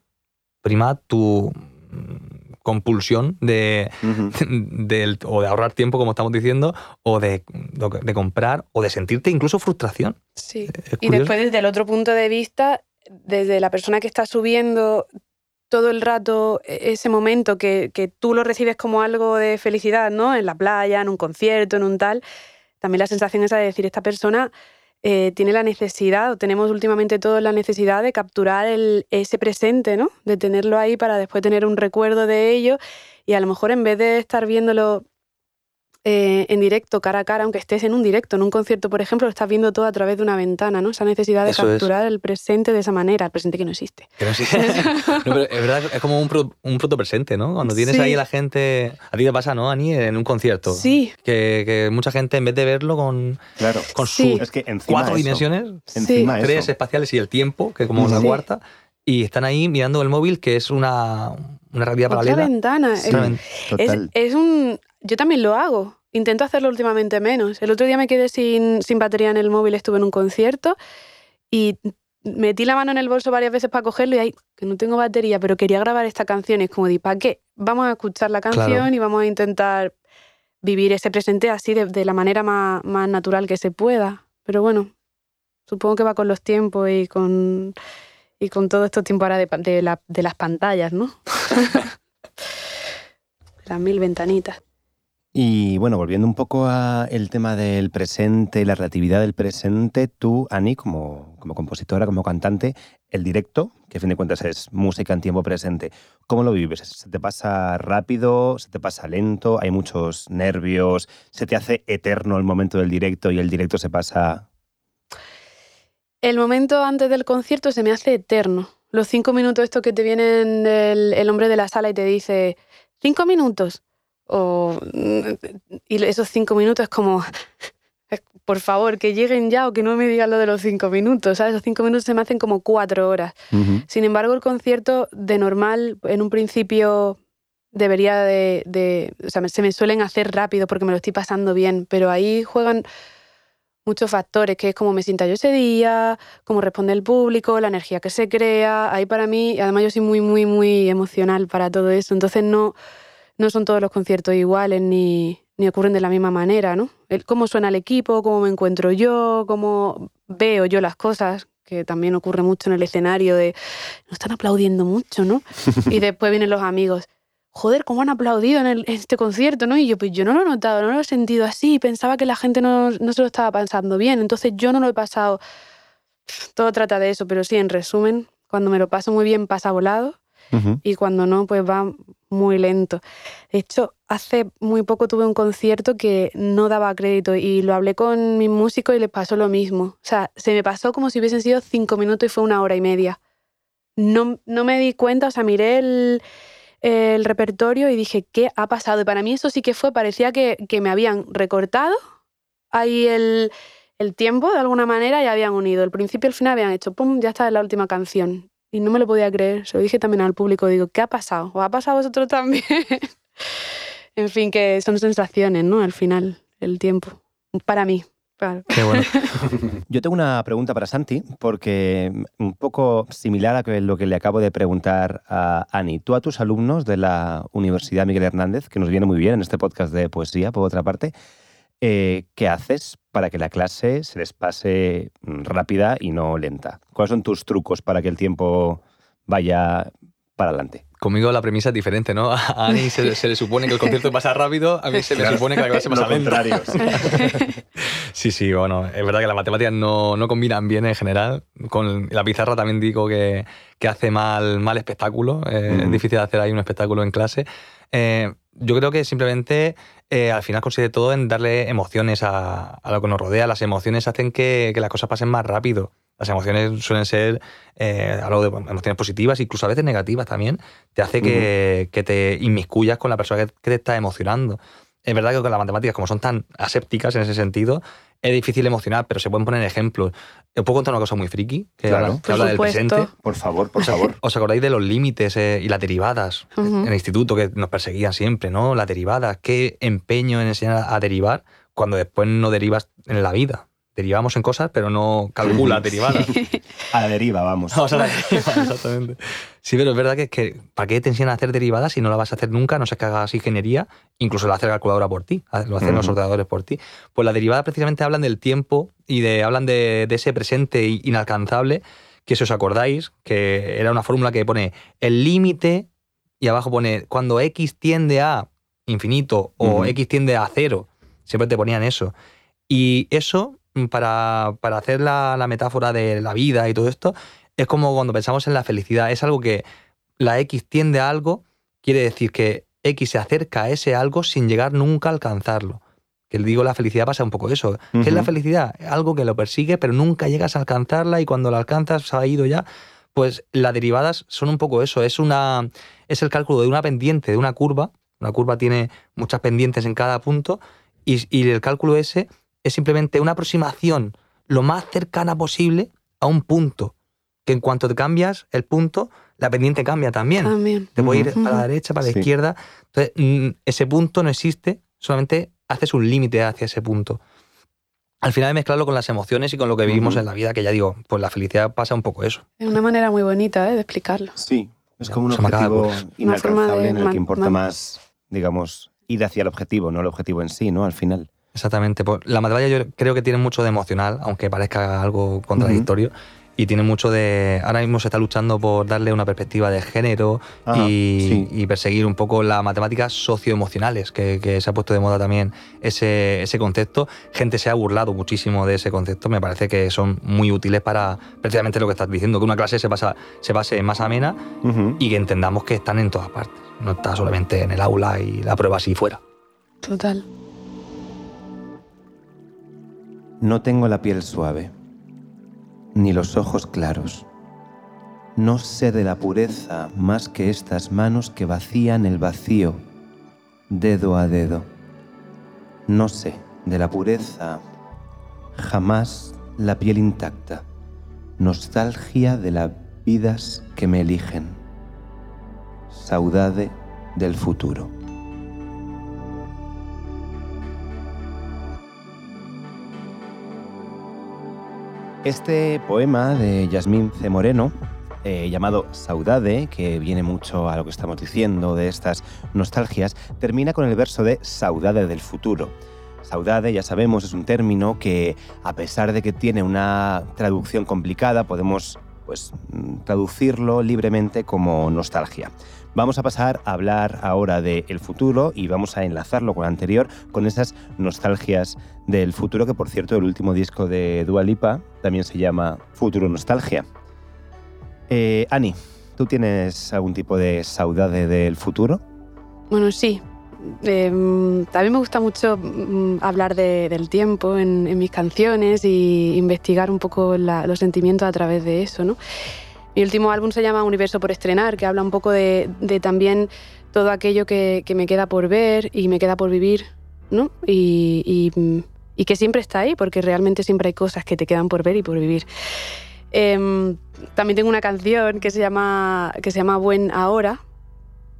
prima tu mm, compulsión de, o de ahorrar tiempo, como estamos diciendo, o de, de, comprar, o de sentirte incluso frustración. Sí. Y después desde el otro punto de vista, desde la persona que está subiendo todo el rato e, ese momento que, que tú lo recibes como algo de felicidad, ¿no? En la playa, en un concierto, en un tal también la sensación esa de decir, esta persona eh, tiene la necesidad, o tenemos últimamente todos la necesidad de capturar el, ese presente, ¿no? De tenerlo ahí para después tener un recuerdo de ello y a lo mejor en vez de estar viéndolo eh, en directo, cara a cara, aunque estés en un directo, en un concierto, por ejemplo, lo estás viendo todo a través de una ventana, ¿no? Esa necesidad de capturar el presente de esa manera, el presente que no existe. no, es verdad, es como un, un presente, ¿no? Cuando tienes ahí a la gente, a ti te pasa, ¿no, Ani? En un concierto. Sí. Que, mucha gente, en vez de verlo con, claro. con sus cuatro dimensiones, tres espaciales y el tiempo, que como la cuarta, y están ahí mirando el móvil, que es una, una realidad Otra paralela. ventana. es, un yo también lo hago. Intento hacerlo últimamente menos. El otro día me quedé sin, sin batería en el móvil, estuve en un concierto y metí la mano en el bolso varias veces para cogerlo y ahí, que no tengo batería, pero quería grabar esta canción y es como, ¿para qué? Vamos a escuchar la canción y vamos a intentar vivir ese presente así de, la manera más, natural que se pueda. Pero bueno, supongo que va con los tiempos y con, y con todo estos tiempos ahora de, de las pantallas, ¿no? las mil ventanitas. Y bueno, volviendo un poco al tema del presente la relatividad del presente, tú, Ani, como, como compositora, como cantante, el directo, que a fin de cuentas es música en tiempo presente, ¿cómo lo vives? ¿Se te pasa rápido? ¿Se te pasa lento? ¿Hay muchos nervios? ¿Se te hace eterno el momento del directo y el directo se pasa...? El momento antes del concierto se me hace eterno. Los cinco minutos estos que te vienen el hombre de la sala y te dice, cinco minutos o, y esos cinco minutos es como, por favor, que lleguen ya o que no me digan lo de los cinco minutos. ¿sabes? Esos cinco minutos se me hacen como cuatro horas. Sin embargo, el concierto de normal, en un principio debería de, de, O sea, se me suelen hacer rápido porque me lo estoy pasando bien, pero ahí juegan muchos factores, que es cómo me sienta yo ese día, cómo responde el público, la energía que se crea. Ahí para mí, además yo soy muy, muy, muy emocional para todo eso, entonces no no son todos los conciertos iguales ni, ni ocurren de la misma manera, ¿no? El, cómo suena el equipo, cómo me encuentro yo, cómo veo yo las cosas, que también ocurre mucho en el escenario de nos están aplaudiendo mucho, ¿no? y después vienen los amigos. Joder, cómo han aplaudido en, este concierto, ¿no? Y yo, pues yo no lo he notado, no lo he sentido así, pensaba que la gente no, no se lo estaba pasando bien, entonces yo no lo he pasado. Todo trata de eso, pero sí, en resumen, cuando me lo paso muy bien pasa volado y cuando no, pues va muy lento. De hecho, hace muy poco tuve un concierto que no daba crédito y lo hablé con mi músico y le pasó lo mismo. O sea, se me pasó como si hubiesen sido cinco minutos y fue una hora y media. No, no me di cuenta, o sea, miré el, el, repertorio y dije, ¿qué ha pasado? Y para mí eso sí que fue, parecía que, que me habían recortado ahí el, el tiempo de alguna manera y habían unido. El principio y el final habían hecho, ¡pum!, ya está la última canción y no me lo podía creer. Se lo dije también al público, digo, ¿qué ha pasado? ¿O ha pasado a vosotros también? en fin, que son sensaciones, ¿no? Al final, el tiempo. Para mí. Claro. Qué bueno. Yo tengo una pregunta para Santi, porque un poco similar a lo que le acabo de preguntar a Ani. Tú a tus alumnos de la Universidad Miguel Hernández, que nos viene muy bien en este podcast de poesía, por otra parte, Eh, ¿Qué haces para que la clase se les pase mm, rápida y no lenta? ¿Cuáles son tus trucos para que el tiempo vaya para adelante? Conmigo la premisa es diferente, ¿no? A Ani se, le supone que el concierto pasa rápido, a mí se me supone que la clase pasa lenta. sí, sí, bueno, es verdad que las matemáticas no, no, combinan bien en general. Con la pizarra también digo que, que hace mal, mal espectáculo, eh, es difícil hacer ahí un espectáculo en clase. Eh, yo creo que simplemente eh, al final consiste todo en darle emociones a, a, lo que nos rodea. Las emociones hacen que, que las cosas pasen más rápido. Las emociones suelen ser eh, algo de emociones positivas, incluso a veces negativas también. Te hace que, que te inmiscuyas con la persona que, te está emocionando. Es verdad que con las matemáticas, como son tan asépticas en ese sentido, es difícil emocionar, pero se pueden poner ejemplos. Os puedo contar una cosa muy friki que habla, del presente. Por favor, por favor. ¿Os acordáis de los límites eh, y las derivadas en el instituto que nos perseguían siempre, ¿no? Las derivadas. Qué empeño en enseñar a derivar cuando después no derivas en la vida derivamos en cosas, pero no calcula derivadas. A la deriva, vamos. Vamos a la deriva, exactamente. Sí, pero es verdad que, es que ¿para qué te enseñan a hacer derivadas si no la vas a hacer nunca? No sé que hagas ingeniería, incluso la hace la calculadora por ti, lo hacen los ordenadores por ti. Pues las derivadas precisamente hablan del tiempo y de, hablan de, ese presente inalcanzable, que si os acordáis, que era una fórmula que pone el límite y abajo pone cuando x tiende a infinito o x tiende a cero. Siempre te ponían eso. Y eso para, para hacer la, la, metáfora de la vida y todo esto, es como cuando pensamos en la felicidad. Es algo que la X tiende a algo, quiere decir que X se acerca a ese algo sin llegar nunca a alcanzarlo. Que digo, la felicidad pasa un poco eso. ¿Qué es la felicidad? Algo que lo persigue, pero nunca llegas a alcanzarla y cuando la alcanzas se ha ido ya. Pues las derivadas son un poco eso. Es, una, es el cálculo de una pendiente, de una curva. Una curva tiene muchas pendientes en cada punto y, y el cálculo ese es simplemente una aproximación lo más cercana posible a un punto. Que en cuanto te cambias el punto, la pendiente cambia también. también. Te puede ir para la derecha, para la izquierda. Entonces, mm, ese punto no existe, solamente haces un límite hacia ese punto. Al final de mezclarlo con las emociones y con lo que vivimos en la vida, que ya digo, pues la felicidad pasa un poco eso. Es una manera muy bonita ¿eh? de explicarlo. Sí, es como un objetivo inalcanzable en el que importa más, digamos, ir hacia el objetivo, no el objetivo en sí, ¿no? Al final. Exactamente. Pues la matemática yo creo que tiene mucho de emocional, aunque parezca algo contradictorio. Y tiene mucho de. Ahora mismo se está luchando por darle una perspectiva de género y, perseguir un poco las matemáticas socioemocionales, que, que se ha puesto de moda también ese, ese concepto. Gente se ha burlado muchísimo de ese concepto. Me parece que son muy útiles para precisamente lo que estás diciendo, que una clase se, pasa, se pase más amena y que entendamos que están en todas partes. No está solamente en el aula y la prueba así fuera. Total. No tengo la piel suave, ni los ojos claros. No sé de la pureza más que estas manos que vacían el vacío, dedo a dedo. No sé de la pureza jamás la piel intacta, nostalgia de las vidas que me eligen, saudade del futuro. Este poema de Yasmín C. Moreno, eh, llamado Saudade, que viene mucho a lo que estamos diciendo de estas nostalgias, termina con el verso de Saudade del futuro. Saudade, ya sabemos, es un término que, a pesar de que tiene una traducción complicada, podemos pues, traducirlo libremente como nostalgia. Vamos a pasar a hablar ahora del futuro y vamos a enlazarlo con lo anterior, con esas nostalgias del futuro, que por cierto el último disco de Dua Lipa también se llama Futuro Nostalgia. Eh, Ani, ¿tú tienes algún tipo de saudade del futuro? Bueno, sí. Eh, también me gusta mucho mm, hablar del tiempo en, mis canciones y investigar un poco los sentimientos a través de eso, ¿no? Mi último álbum se llama Universo por estrenar, que habla un poco de, también todo aquello que, me queda por ver y me queda por vivir, ¿no? Y, que siempre está ahí, porque realmente siempre hay cosas que te quedan por ver y por vivir. Em, también tengo una canción que se llama, que se llama Buen Ahora,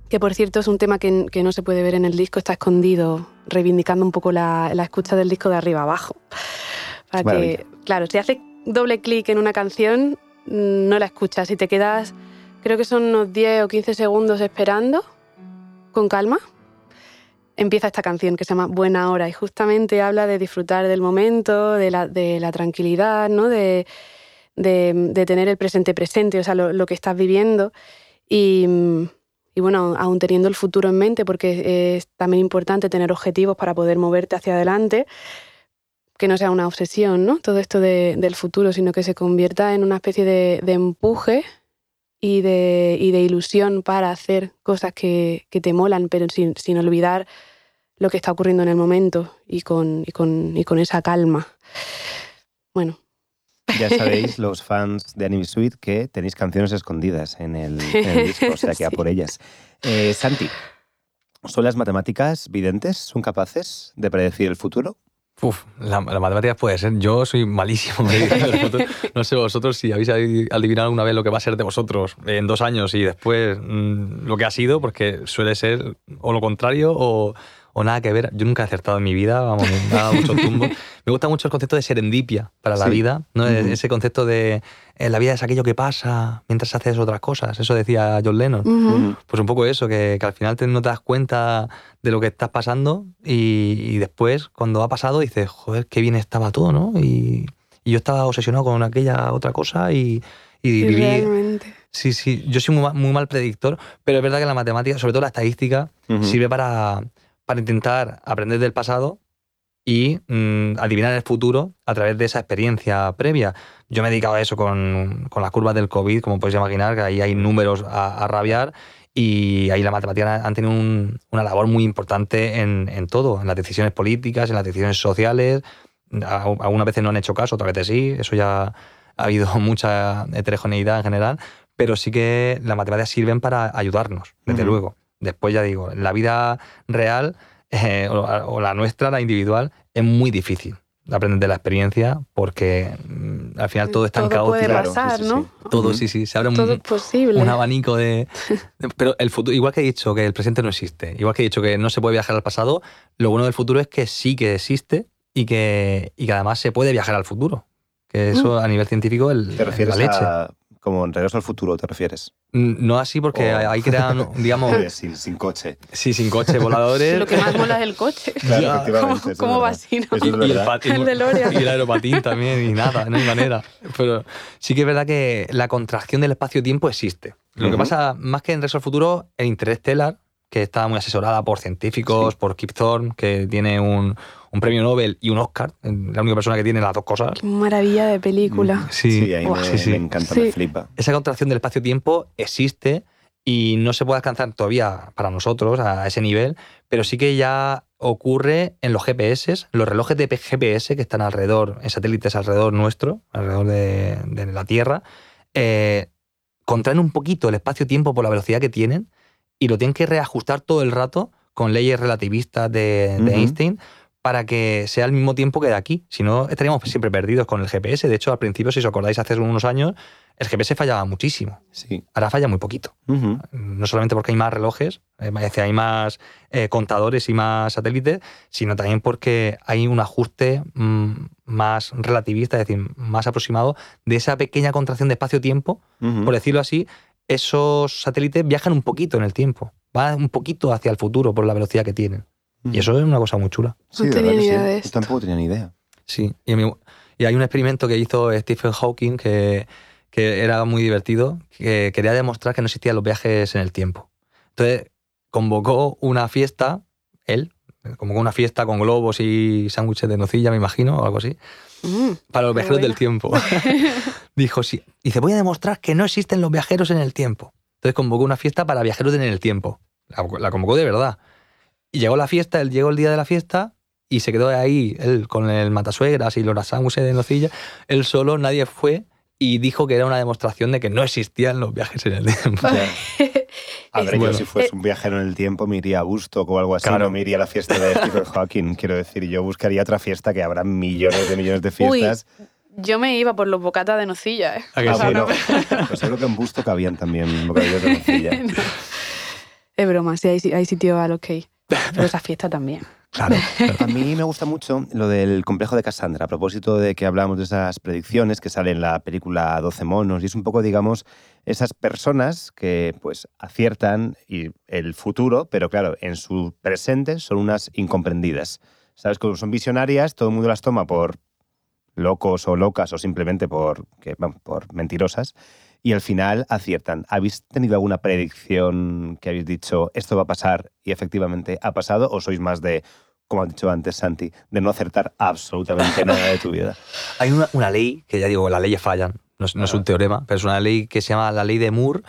que por cierto es un tema que, no se puede ver en el disco, está escondido, reivindicando un poco la, escucha del disco de arriba abajo. Para que, claro, si hace doble clic en una canción, no la escuchas y te quedas, creo que son unos 10 o 15 segundos esperando, con calma, empieza esta canción que se llama Buena Hora y justamente habla de disfrutar del momento, de la, tranquilidad, ¿no? de, de, tener el presente presente, o sea, lo, que estás viviendo. Y, y, bueno, aún teniendo el futuro en mente, porque es también importante tener objetivos para poder moverte hacia adelante, que no sea una obsesión, ¿no? Todo esto del futuro, sino que se convierta en una especie de, empuje y de, y de, ilusión para hacer cosas que, que te molan, pero sin, sin, olvidar lo que está ocurriendo en el momento y con, y con, y con esa calma. Bueno, ya sabéis, los fans de Anime Suite, que tenéis canciones escondidas en el, disco, o sea que a por ellas. Eh, Santi, ¿son las matemáticas videntes? ¿Son capaces de predecir el futuro? Uf, la, la, matemática puede ser. Yo soy malísimo No sé vosotros si habéis adivinado alguna vez lo que va a ser de vosotros en dos años y después mm, lo que ha sido, porque suele ser o lo contrario o, o nada que ver. Yo nunca he acertado en mi vida, vamos, me ha dado mucho tumbo. Me gusta mucho el concepto de serendipia para la vida, ¿no? Ese concepto de eh, la vida es aquello que pasa mientras haces otras cosas. Eso decía John Lennon. Pues un poco eso, que, al final te, no te das cuenta de lo que estás pasando y, después, cuando ha pasado, dices, joder, qué bien estaba todo, ¿no? Y, yo estaba obsesionado con aquella otra cosa y, y viví... Sí, sí, yo soy muy, mal predictor, pero es verdad que la matemática, sobre todo la estadística, sirve para, para intentar aprender del pasado y mm, adivinar el futuro a través de esa experiencia previa. Yo me he dedicado a eso con, con las curvas del COVID, como podéis imaginar, que ahí hay números a, rabiar y ahí la matemática han tenido una labor muy importante en, en, todo, en las decisiones políticas, en las decisiones sociales. Algunas veces no han hecho caso, otras veces sí, eso ya ha habido mucha heterogeneidad en general, pero sí que las matemáticas sirven para ayudarnos, desde luego. Después ya digo, la vida real eh, o, la nuestra, la individual, es muy difícil aprender de la experiencia porque mm, al final todo es tan todo caótico. Puede pasar, ¿no? Todo, sí, sí, se abre un, posible. un abanico de, Pero el futuro, igual que he dicho que el presente no existe, igual que he dicho que no se puede viajar al pasado, lo bueno del futuro es que sí que existe y que, y que además se puede viajar al futuro. Que eso a nivel científico el, ¿Te refieres la leche. A como en Regreso al Futuro, ¿te refieres? No así, porque ahí crean, digamos... sin, sin, coche. Sí, sin coche, voladores... Lo que más mola es el coche. Claro, efectivamente. ¿Cómo, va así, no? Y, el, patín, y el aeropatín también, y nada, no hay manera. Pero sí que es verdad que la contracción del espacio-tiempo existe. Lo que pasa, más que en Regreso al Futuro, en Interstellar, que está muy asesorada por científicos, por Kip Thorne, que tiene un, un, premio Nobel y un Oscar, la única persona que tiene las dos cosas. Qué maravilla de película. Mm, sí, ahí me, encanta, me flipa. Esa contracción del espacio-tiempo existe y no se puede alcanzar todavía para nosotros a ese nivel, pero sí que ya ocurre en los GPS, los relojes de GPS que están alrededor, en satélites alrededor nuestro, alrededor de, la Tierra, eh, contraen un poquito el espacio-tiempo por la velocidad que tienen y lo tienen que reajustar todo el rato con leyes relativistas de, Einstein para que sea al mismo tiempo que de aquí. Si no, estaríamos siempre perdidos con el GPS. De hecho, al principio, si os acordáis, hace unos años, el GPS fallaba muchísimo. Sí. Ahora falla muy poquito. No solamente porque hay más relojes, eh, hay más eh, contadores y más satélites, sino también porque hay un ajuste mm, más relativista, es decir, más aproximado de esa pequeña contracción de espacio-tiempo, por decirlo así, esos satélites viajan un poquito en el tiempo, van un poquito hacia el futuro por la velocidad que tienen. Y eso es una cosa muy chula. Sí, no tenía ni idea de esto. tampoco tenía ni idea. Sí, y, hay un experimento que hizo Stephen Hawking que, que era muy divertido, que quería demostrar que no existían los viajes en el tiempo. Entonces convocó una fiesta, él, convocó una fiesta con globos y sándwiches de nocilla, me imagino, o algo así, mm, para los viajeros del tiempo. Dijo, sí. Dice, voy a demostrar que no existen los viajeros en el tiempo. Entonces convocó una fiesta para viajeros en el tiempo. La, convocó de verdad. Y llegó la fiesta, él llegó el día de la fiesta y se quedó ahí, él con el matasuegras y los sándwiches de nocilla. Él solo, nadie fue y dijo que era una demostración de que no existían los viajes en el tiempo. A ver, yo si fuese un viajero en el tiempo me iría a Woodstock o algo así, no me iría a la fiesta de Stephen Hawking. Quiero decir, yo buscaría otra fiesta que habrá millones de millones de fiestas. Yo me iba por los bocatas de nocilla, ¿eh? Ah, bueno, pues seguro que en Busto cabían también bocadillos de nocilla. Es broma, sí, hay, hay sitio a los que ir. Pero esa fiesta también. Claro. A mí me gusta mucho lo del complejo de Cassandra, a propósito de que hablamos de esas predicciones que salen en la película 12 monos, y es un poco, digamos, esas personas que pues aciertan y el futuro, pero claro, en su presente son unas incomprendidas. ¿Sabes? Como son visionarias, todo el mundo las toma por locos o locas o simplemente por, que, por mentirosas y al final aciertan. ¿Habéis tenido alguna predicción que habéis dicho esto va a pasar y efectivamente ha pasado o sois más de, como has dicho antes Santi, de no acertar absolutamente nada de tu vida? Hay una, ley, que ya digo, las leyes fallan, no, es un teorema, pero es una ley que se llama la ley de Moore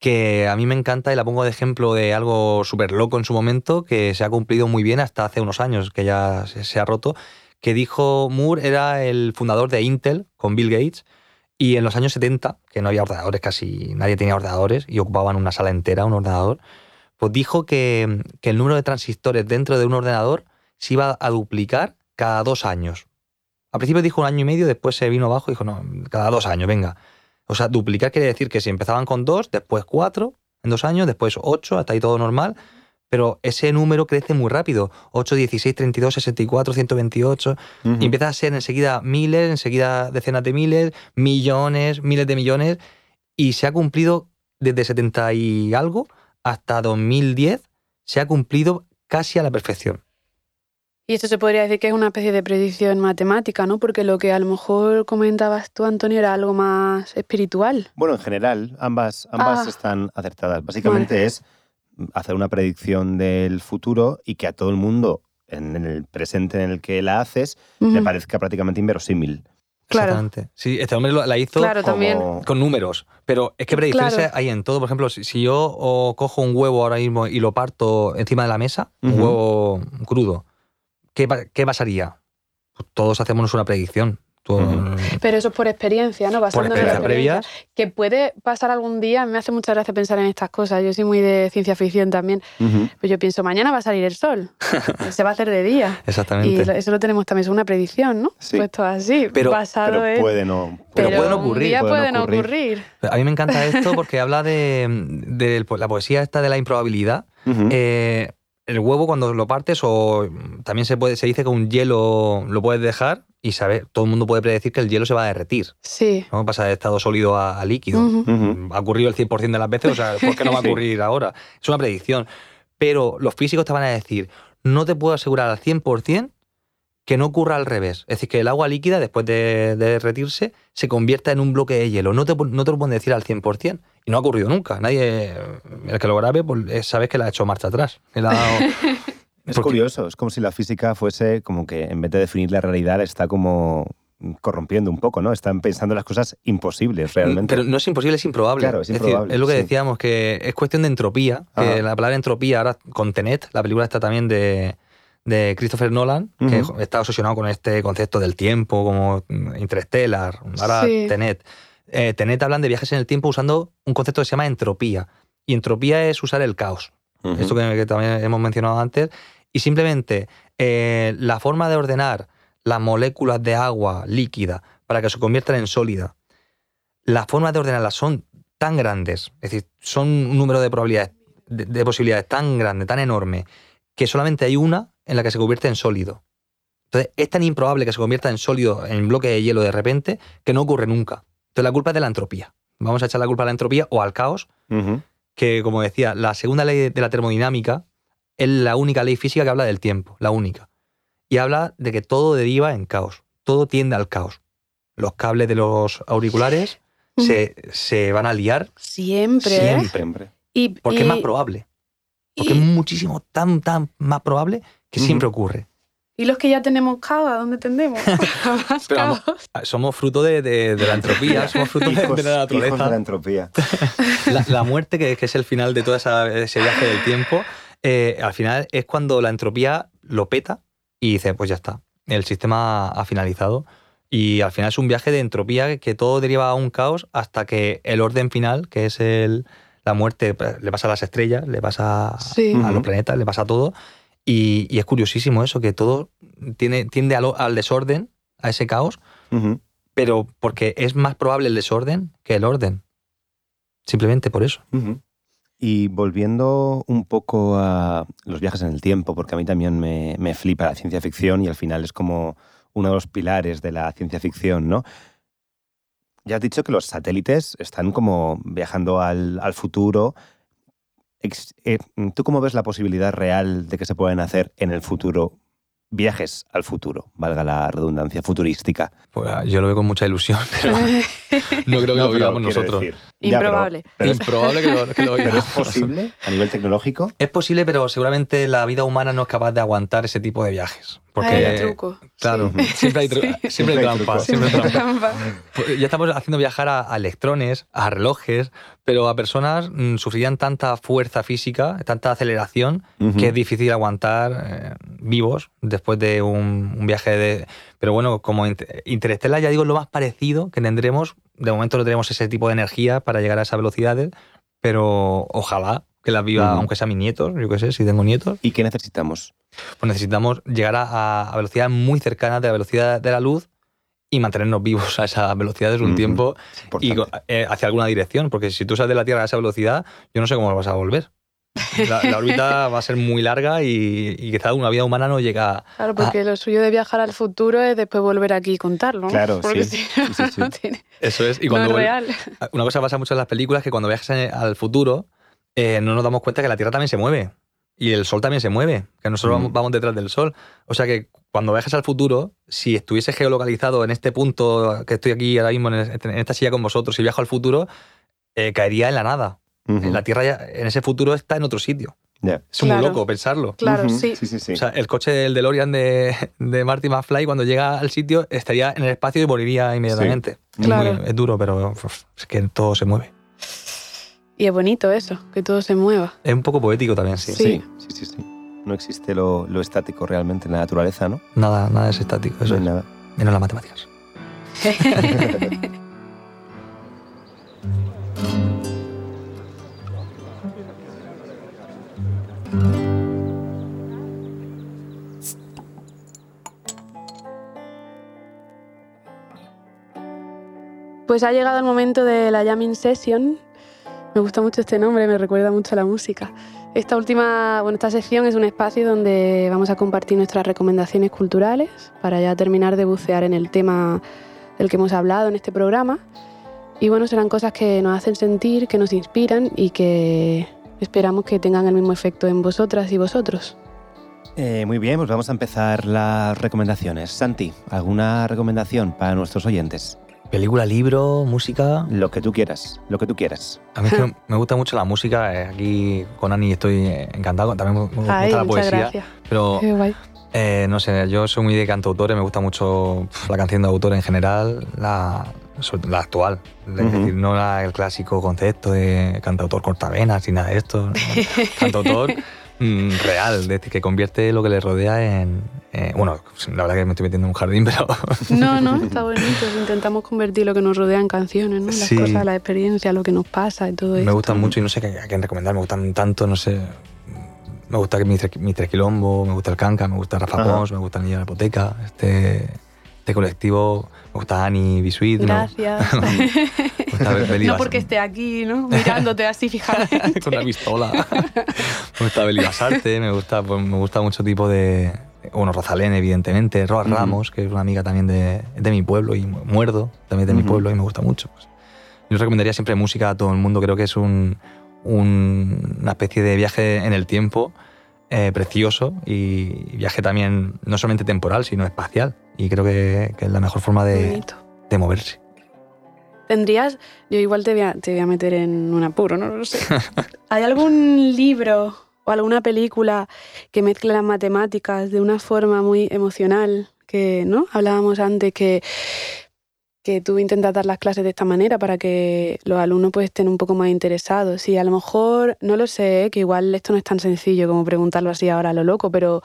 que a mí me encanta y la pongo de ejemplo de algo súper loco en su momento, que se ha cumplido muy bien hasta hace unos años, que ya se ha roto, que dijo Moore era el fundador de Intel con Bill Gates, y en los años 70, que no había ordenadores, casi nadie tenía ordenadores y ocupaban una sala entera un ordenador, pues dijo que, el número de transistores dentro de un ordenador se iba a duplicar cada dos años. Al principio dijo un año y medio, después se vino abajo y dijo, no, cada dos años, venga. O sea, duplicar quiere decir que si empezaban con dos, después cuatro en dos años, después ocho, hasta ahí todo normal, pero ese número crece muy rápido. 8, 16, 32, 64, 128. Y empieza a ser enseguida miles, enseguida decenas de miles, millones, miles de millones. Y se ha cumplido desde 70 y algo hasta 2010, se ha cumplido casi a la perfección. Y esto se podría decir que es una especie de predicción matemática, ¿no? Porque lo que a lo mejor comentabas tú, Antonio, era algo más espiritual. Bueno, en general, ambas, ambas ah. están acertadas. Básicamente es hacer una predicción del futuro y que a todo el mundo, en el presente en el que la haces, le parezca prácticamente inverosímil. Claro. Exactamente. Sí, este hombre la hizo con números. Pero es que predicciones hay en todo. Por ejemplo, si, yo cojo un huevo ahora mismo y lo parto encima de la mesa, un huevo crudo, ¿qué, qué pasaría? Pues todos hacemos una predicción. Pero eso es por experiencia, ¿no? Basándonos en la experiencia. Que puede pasar algún día, me hace mucha gracia pensar en estas cosas. Yo soy muy de ciencia ficción también. Pues yo pienso, mañana va a salir el sol. Se va a hacer de día. Exactamente. Y eso lo tenemos también, es una predicción, ¿no? Sí. Puesto así, pero, basado pero puede no. Pero, puede ocurrir. puede no ocurrir. A mí me encanta esto porque habla de, la poesía esta de la improbabilidad el huevo cuando lo partes o también se puede se dice que un hielo lo puedes dejar y sabe, todo el mundo puede predecir que el hielo se va a derretir. Sí. ¿no? Pasa de estado sólido a, líquido. Ha ocurrido el 100% de las veces, o sea, ¿por qué no va a ocurrir ahora? Es una predicción. Pero los físicos te van a decir, no te puedo asegurar al 100% que no ocurra al revés. Es decir, que el agua líquida, después de, derretirse, se convierta en un bloque de hielo. No te, no te lo pueden decir al 100%. Y no ha ocurrido nunca. Nadie, el que lo grabe, pues, sabes que le ha hecho marcha atrás. es curioso, es como si la física fuese como que en vez de definir la realidad está como corrompiendo un poco, ¿no? Están pensando las cosas imposibles realmente. Pero no es imposible, es improbable. Claro, es improbable. Es, lo que decíamos, que es cuestión de entropía. Que la palabra entropía, ahora con Tenet, la película está también de, de Christopher Nolan, que está obsesionado con este concepto del tiempo, como Interstellar, ahora Tenet. Eh, Tenet hablan de viajes en el tiempo usando un concepto que se llama entropía. Y entropía es usar el caos. Esto que, también hemos mencionado antes. Y simplemente eh, la forma de ordenar las moléculas de agua líquida para que se conviertan en sólida, las formas de ordenarlas son tan grandes, es decir, son un número de probabilidades, de, posibilidades tan grande, tan enorme, que solamente hay una en la que se convierte en sólido. Entonces, es tan improbable que se convierta en sólido, en bloque de hielo de repente, que no ocurre nunca. Entonces la culpa es de la entropía. Vamos a echar la culpa a la entropía o al caos, que como decía, la segunda ley de la termodinámica es la única ley física que habla del tiempo, la única. Y habla de que todo deriva en caos, todo tiende al caos. Los cables de los auriculares se, van a liar. Siempre. Siempre. Y, porque es más probable. Porque es muchísimo, tan, tan más probable que siempre ocurre. ¿Y los que ya tenemos caos, a dónde tendemos? somos fruto de, la entropía, somos fruto de, la naturaleza. de la entropía. La, muerte, que, es el final de todo ese viaje del tiempo, eh, al final es cuando la entropía lo peta y dice, pues ya está, el sistema ha finalizado. Y al final es un viaje de entropía que todo deriva a un caos hasta que el orden final, que es el, la muerte, le pasa a las estrellas, le pasa a los planetas, le pasa a todo y, es curiosísimo eso, que todo tiene, tiende al, desorden, a ese caos, pero porque es más probable el desorden que el orden. Simplemente por eso. Y volviendo un poco a los viajes en el tiempo, porque a mí también me, flipa la ciencia ficción y al final es como uno de los pilares de la ciencia ficción, ¿no? Ya has dicho que los satélites están como viajando al, al futuro. Eh, ¿Tú cómo ves la posibilidad real de que se puedan hacer en el futuro viajes al futuro, valga la redundancia futurística. Pues ah, yo lo veo con mucha ilusión, pero no creo que lo vivamos nosotros. Improbable. es Improbable que lo, que lo ¿Pero es posible a nivel tecnológico? Es posible, pero seguramente la vida humana no es capaz de aguantar ese tipo de viajes. Porque, hay truco. Claro, siempre hay, siempre hay trampa. Siempre trampa. Pues ya estamos haciendo viajar a, electrones, a relojes, pero a personas mm, sufrirían tanta fuerza física, tanta aceleración, que es difícil aguantar eh, vivos después de un, viaje de... Pero bueno, como Interstellar ya digo, lo más parecido que tendremos, de momento no tenemos ese tipo de energía para llegar a esas velocidades, pero ojalá que las viva, aunque sean mis nietos, yo qué sé, si tengo nietos. ¿Y qué necesitamos? Pues necesitamos llegar a, velocidades muy cercanas de la velocidad de la luz y mantenernos vivos a esa velocidad desde un tiempo y eh, hacia alguna dirección, porque si tú sales de la Tierra a esa velocidad, yo no sé cómo vas a volver. La, órbita va a ser muy larga y, y quizá una vida humana no llega. Claro, porque lo suyo de viajar al futuro es después volver aquí y contarlo. Claro, porque sí. Eso es. Y cuando real. Una cosa que pasa mucho en las películas es que cuando viajas al futuro eh, no nos damos cuenta que la Tierra también se mueve y el Sol también se mueve, que nosotros vamos, detrás del Sol. O sea que cuando viajas al futuro, si estuviese geolocalizado en este punto que estoy aquí ahora mismo en, esta silla con vosotros y viajo al futuro, eh, caería en la nada. La Tierra ya, en ese futuro está en otro sitio. Es muy loco pensarlo. Claro, sí. O sea, el coche del DeLorean de, de Marty McFly, cuando llega al sitio, estaría en el espacio y moriría inmediatamente. es duro, pero es que todo se mueve. Y es bonito eso, que todo se mueva. Es un poco poético también, sí. Sí, sí, sí. No existe lo, estático realmente en la naturaleza, ¿no? Nada, nada es estático. Eso no es nada. Menos las matemáticas. Pues ha llegado el momento de la Jamming Session, me gusta mucho este nombre, me recuerda mucho a la música. Esta última, bueno, esta sección es un espacio donde vamos a compartir nuestras recomendaciones culturales para ya terminar de bucear en el tema del que hemos hablado en este programa. Y bueno, serán cosas que nos hacen sentir, que nos inspiran y que esperamos que tengan el mismo efecto en vosotras y vosotros. Eh, muy bien, pues vamos a empezar las recomendaciones. Santi, ¿alguna recomendación para nuestros oyentes? Película, libro, música. Lo que tú quieras, lo que tú quieras. A mí es que me gusta mucho la música. Eh, aquí con Ani estoy encantado. También me gusta la poesía. Gracias. Pero eh, no sé, yo soy muy de cantautores. Me gusta mucho la canción de autor en general, la, la actual. Es decir, no el clásico concepto de cantautor cortavenas y nada de esto. cantautor Mm, real, decir, que convierte lo que le rodea en... bueno, la verdad que me estoy metiendo en un jardín, pero... No, no, está bonito. Intentamos convertir lo que nos rodea en canciones, ¿no? Las cosas, la experiencia, lo que nos pasa y todo eso. Me gustan mucho y no sé a quién recomendar, me gustan tanto, no sé... Me gusta mi, mi Quilombo, me gusta el Canca, me gusta Rafa Pons, me gusta Niña de la Hipoteca, este, este colectivo, me gusta Ani Bisuit. Gracias. no porque esté aquí, ¿no? Mirándote así, fijadamente. Con una pistola. me gusta Beli Basarte, me gusta, pues, me gusta mucho tipo de... Bueno, Rosalén, evidentemente, Roa Ramos, que es una amiga también de, de mi pueblo, y Muerdo, también de mi pueblo, y me gusta mucho. Pues. Yo recomendaría siempre música a todo el mundo, creo que es un, una especie de viaje en el tiempo eh, precioso y viaje también no solamente temporal, sino espacial. Y creo que, que es la mejor forma de, de moverse. Tendrías, yo igual te voy, a, te voy a meter en un apuro, no lo sé. ¿Hay algún libro o alguna película que mezcle las matemáticas de una forma muy emocional? Que, ¿no? Hablábamos antes que, que tú intentas dar las clases de esta manera para que los alumnos pues, estén un poco más interesados. Y a lo mejor, no lo sé, ¿eh? que igual esto no es tan sencillo como preguntarlo así ahora a lo loco, pero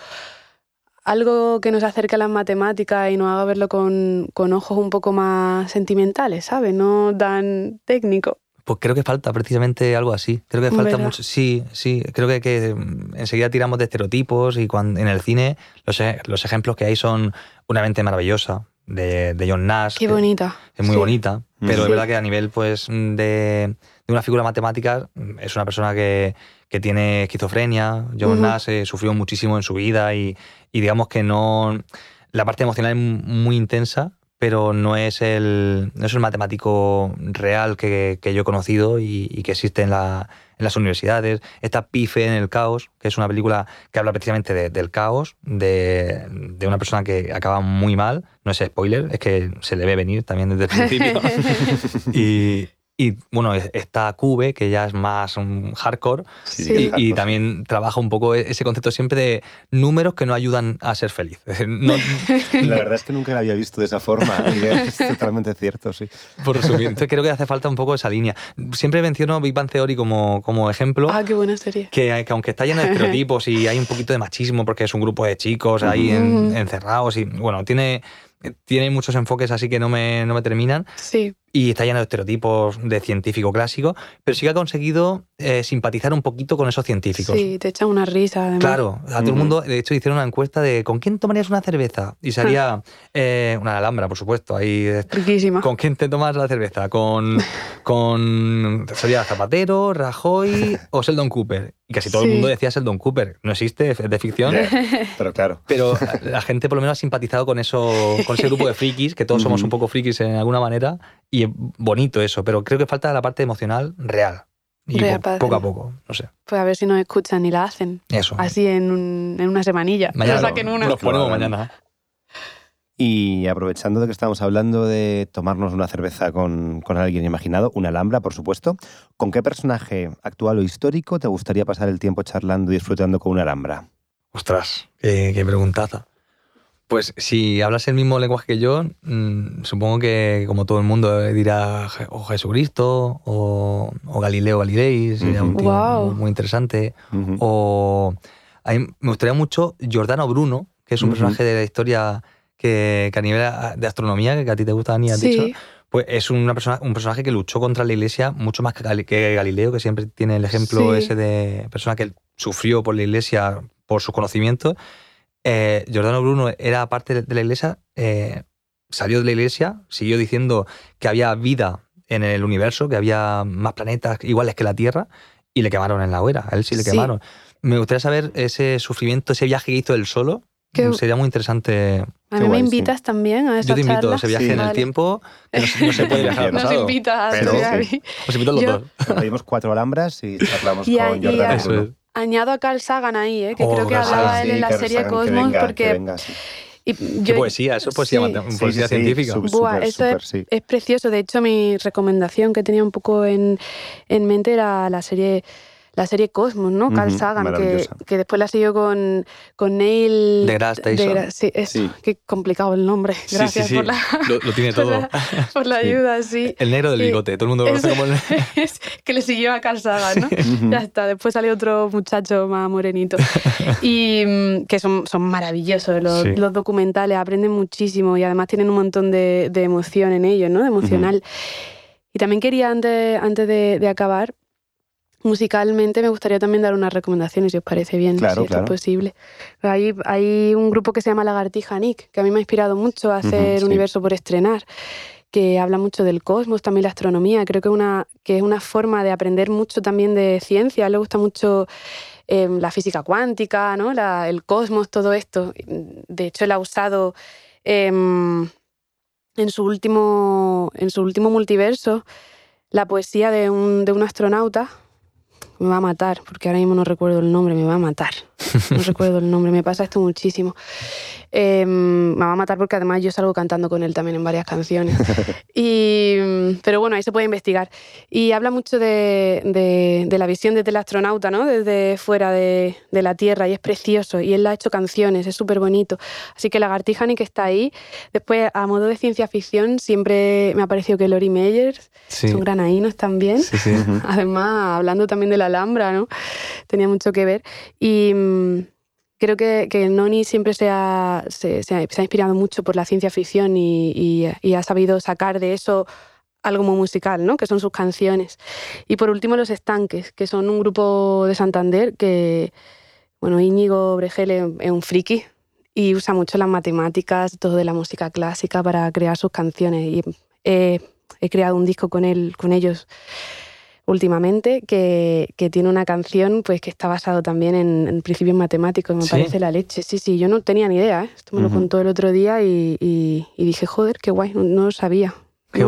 algo que nos acerque a las matemáticas y nos haga verlo con, ojos un poco más sentimentales, ¿sabes? No tan técnico. Pues creo que falta precisamente algo así. Creo que falta mucho. Sí, sí. Creo que, que, mm, enseguida tiramos de estereotipos y cuando, en el cine los, e, los ejemplos que hay son una mente maravillosa. de, John Nash. Qué bonita. Es muy bonita, pero es verdad que a nivel pues de, una figura matemática es una persona que, tiene esquizofrenia. John Nash eh, sufrió muchísimo en su vida y, digamos que no... La parte emocional es muy intensa, pero no es el, no es el matemático real que, yo he conocido y, y que existe en la, en las universidades. Está Pife en el caos, que es una película que habla precisamente del caos, de, de, una persona que acaba muy mal. No es spoiler, es que se le ve venir también desde el principio. y, y bueno, está Cube, que ya es más un hardcore, y, también trabaja un poco ese concepto siempre de números que no ayudan a ser feliz. La verdad es que nunca la había visto de esa forma, es totalmente cierto, sí. Por resumir, entonces creo que hace falta un poco esa línea. Siempre menciono Big Bang Theory como, como ejemplo. Ah, qué buena serie. Que, aunque está lleno de estereotipos y hay un poquito de machismo porque es un grupo de chicos ahí encerrados y bueno, tiene tiene muchos enfoques así que no me, no me terminan. Sí y está lleno de estereotipos de científico clásico, pero sí que ha conseguido eh, simpatizar un poquito con esos científicos. Sí, te echa una risa. Además. Claro, a todo el mundo, de hecho, hicieron una encuesta de ¿con quién tomarías una cerveza? Y sería eh, una alhambra, por supuesto. Ahí, Riquísima. ¿Con quién te tomas la cerveza? Con, con sería Zapatero, Rajoy o Sheldon Cooper. Y casi todo el mundo decía Sheldon Cooper. No existe, es de ficción. pero claro. Pero la gente por lo menos ha simpatizado con, eso, con ese grupo de frikis, que todos somos un poco frikis en alguna manera, y bonito eso, pero creo que falta la parte emocional real. Y poco a poco, no sé. Pues a ver si nos escuchan y la hacen. Eso. Así en, en una semanilla. Mañana Nos ponemos mañana. Y aprovechando de que estamos hablando de tomarnos una cerveza con, con, alguien imaginado, una alhambra, por supuesto, ¿con qué personaje actual o histórico te gustaría pasar el tiempo charlando y disfrutando con una alhambra? Ostras, qué, qué preguntaza. Pues si hablas el mismo lenguaje que yo, mm, supongo que como todo el mundo dirá o Jesucristo o, Galileo Galilei, sería un tío muy, interesante. O me gustaría mucho Giordano Bruno, que es un personaje de la historia que, a nivel de astronomía, que a ti te gusta, Dani, has dicho, pues es una persona, un personaje que luchó contra la iglesia mucho más que, Galileo, que siempre tiene el ejemplo ese de persona que sufrió por la iglesia por sus conocimientos eh, Giordano Bruno era parte de la iglesia, eh, salió de la iglesia, siguió diciendo que había vida en el universo, que había más planetas iguales que la Tierra, y le quemaron en la hoguera. A él sí le quemaron. Me gustaría saber ese sufrimiento, ese viaje que hizo él solo. Sería muy interesante. A mí me invitas también a esa Yo te invito a ese viaje en el tiempo, que no, se puede viajar al pasado. Nos invitas a Os invito a los dos. Pedimos cuatro alhambras y charlamos con Giordano Añado a Carl Sagan ahí, ¿eh? que oh, creo que hablaba él en la serie Cosmos, porque... Qué poesía, eso es poesía, poesía científica. eso es, precioso. De hecho, mi recomendación que tenía un poco en, en mente era la serie la serie Cosmos, ¿no? Carl Sagan, que, que, después la siguió con, con Neil... De Grass Station. sí, eso. Qué complicado el nombre. Gracias por la... Lo, tiene todo. Por la, ayuda, sí. El negro del bigote, todo el mundo lo conoce como el... que le siguió a Carl Sagan, ¿no? ya está. Después salió otro muchacho más morenito. y mm, que son, son maravillosos los, los, documentales, aprenden muchísimo y además tienen un montón de, de emoción en ellos, ¿no? De emocional. Y también quería, antes, antes de, de acabar, Musicalmente me gustaría también dar unas recomendaciones, si os parece bien, si es posible. Hay, hay un grupo que se llama Lagartija Nick, que a mí me ha inspirado mucho a hacer Universo por estrenar, que habla mucho del cosmos, también la astronomía. Creo que, una, que es una forma de aprender mucho también de ciencia. Le gusta mucho em, la física cuántica, ¿no? el cosmos, todo esto. De hecho, él ha usado em, en, su último, en su último multiverso la poesía de un, de un astronauta me va a matar, porque ahora mismo no recuerdo el nombre, me va a matar. No recuerdo el nombre, me pasa esto muchísimo. Em, me va a matar porque además yo salgo cantando con él también en varias canciones. Y, pero bueno, ahí se puede investigar. Y habla mucho de, de, la visión desde el astronauta, ¿no? desde fuera de, de, la Tierra, y es precioso. Y él ha hecho canciones, es súper bonito. Así que Lagartija ni que está ahí. Después, a modo de ciencia ficción, siempre me ha parecido que Lori Meyers son granaínos también. Sí, sí. Además, hablando también de la Alhambra, ¿no? Tenía mucho que ver. Y creo que, que Noni siempre se ha, se, ha, inspirado mucho por la ciencia ficción y, ha sabido sacar de eso algo muy musical, ¿no? que son sus canciones. Y por último, Los Estanques, que son un grupo de Santander que, bueno, Íñigo Bregel es un friki y usa mucho las matemáticas, todo de la música clásica para crear sus canciones. Y he, creado un disco con, él, con ellos últimamente que, tiene una canción pues que está basado también en, principios matemáticos, me parece la leche. Sí, sí, yo no tenía ni idea, ¿eh? esto me lo contó el otro día y, dije, joder, qué guay, no, lo sabía. Qué,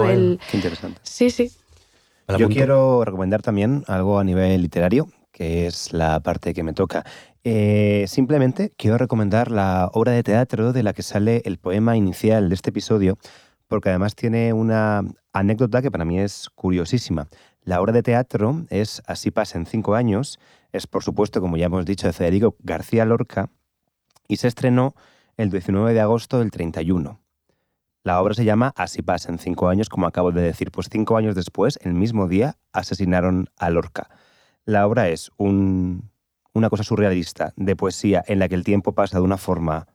qué interesante. Sí, sí. Yo quiero recomendar también algo a nivel literario, que es la parte que me toca. Eh, simplemente quiero recomendar la obra de teatro de la que sale el poema inicial de este episodio, porque además tiene una anécdota que para mí es curiosísima. La obra de teatro es Así pasa en cinco años, es por supuesto, como ya hemos dicho, de Federico García Lorca, y se estrenó el 19 de agosto del 31. La obra se llama Así pasa en cinco años, como acabo de decir, pues cinco años después, el mismo día, asesinaron a Lorca. La obra es un, una cosa surrealista de poesía en la que el tiempo pasa de una forma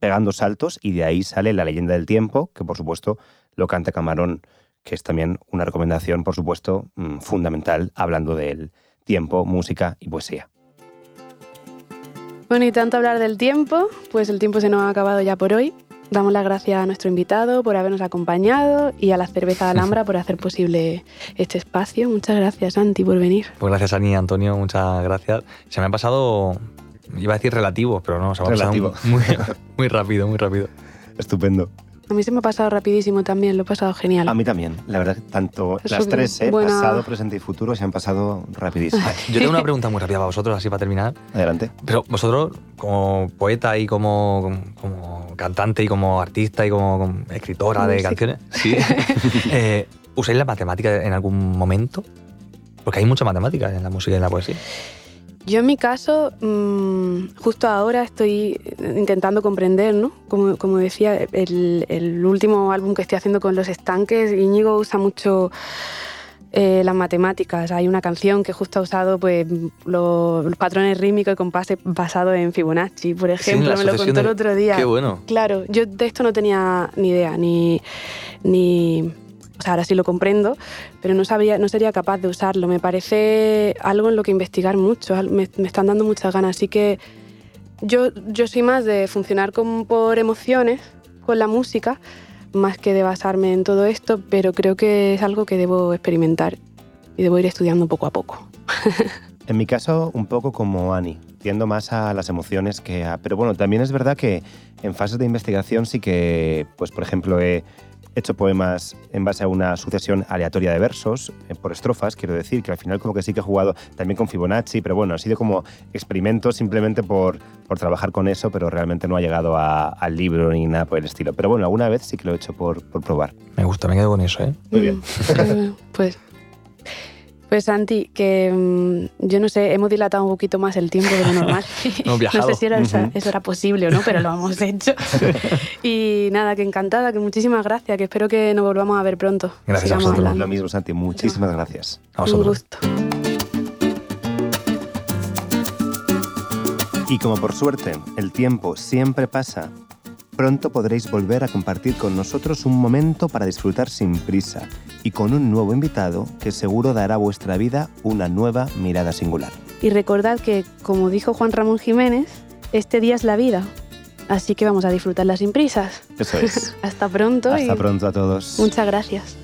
pegando saltos y de ahí sale la leyenda del tiempo, que por supuesto lo canta Camarón, que es también una recomendación, por supuesto, mm, fundamental hablando del tiempo, música y poesía. Bueno, y tanto hablar del tiempo, pues el tiempo se nos ha acabado ya por hoy. Damos las gracias a nuestro invitado por habernos acompañado y a la cerveza Alhambra por hacer posible este espacio. Muchas gracias, Santi, por venir. Pues gracias, Ani, Antonio, muchas gracias. Se me ha pasado, iba a decir relativo, pero no, se me ha pasado muy, muy rápido, muy rápido. Estupendo. A mí se me ha pasado rapidísimo también, lo he pasado genial. A mí también, la verdad, tanto las tres, ¿eh? pasado, presente y futuro, se han pasado rapidísimo. Yo tengo una pregunta muy rápida para vosotros, así para terminar. Adelante. Pero vosotros, como poeta y como, como cantante y como artista y como, escritora de canciones, ¿sí? eh, ¿usáis la matemática en algún momento? Porque hay mucha matemática en la música y en la poesía. Yo en mi caso, mm, justo ahora estoy intentando comprender, ¿no? Como, como decía, el, el, último álbum que estoy haciendo con Los Estanques, Íñigo usa mucho eh, las matemáticas. Hay una canción que justo ha usado pues, los, patrones rítmicos y compases basados en Fibonacci, por ejemplo, me lo contó el otro día. Qué bueno. Claro, yo de esto no tenía ni idea, ni... ni o sea, ahora sí lo comprendo, pero no, sabía, no sería capaz de usarlo. Me parece algo en lo que investigar mucho, me, están dando muchas ganas. Así que yo, yo soy más de funcionar por emociones con la música, más que de basarme en todo esto, pero creo que es algo que debo experimentar y debo ir estudiando poco a poco. en mi caso, un poco como Ani, tiendo más a las emociones que a... Pero bueno, también es verdad que en fases de investigación sí que, pues por ejemplo, he hecho poemas en base a una sucesión aleatoria de versos, eh, por estrofas, quiero decir, que al final como que sí que he jugado también con Fibonacci, pero bueno, ha sido como experimento simplemente por, por trabajar con eso, pero realmente no ha llegado al libro ni nada por el estilo. Pero bueno, alguna vez sí que lo he hecho por, por probar. Me gusta, me quedo con eso, ¿eh? Muy bien. Mm, pues pues Santi, que mm, yo no sé, hemos dilatado un poquito más el tiempo de lo normal. no sé si eso era posible o no, pero lo hemos hecho. y nada, que encantada, que muchísimas gracias, que espero que nos volvamos a ver pronto. Gracias a vosotros. Lo mismo, Santi, muchísimas gracias. A vosotros. Un gusto. Y como por suerte el tiempo siempre pasa, pronto podréis volver a compartir con nosotros un momento para disfrutar sin prisa y con un nuevo invitado que seguro dará a vuestra vida una nueva mirada singular. Y recordad que, como dijo Juan Ramón Jiménez, este día es la vida. Así que vamos a disfrutarla sin prisas. Eso es. Hasta pronto. Hasta pronto a todos. Muchas gracias.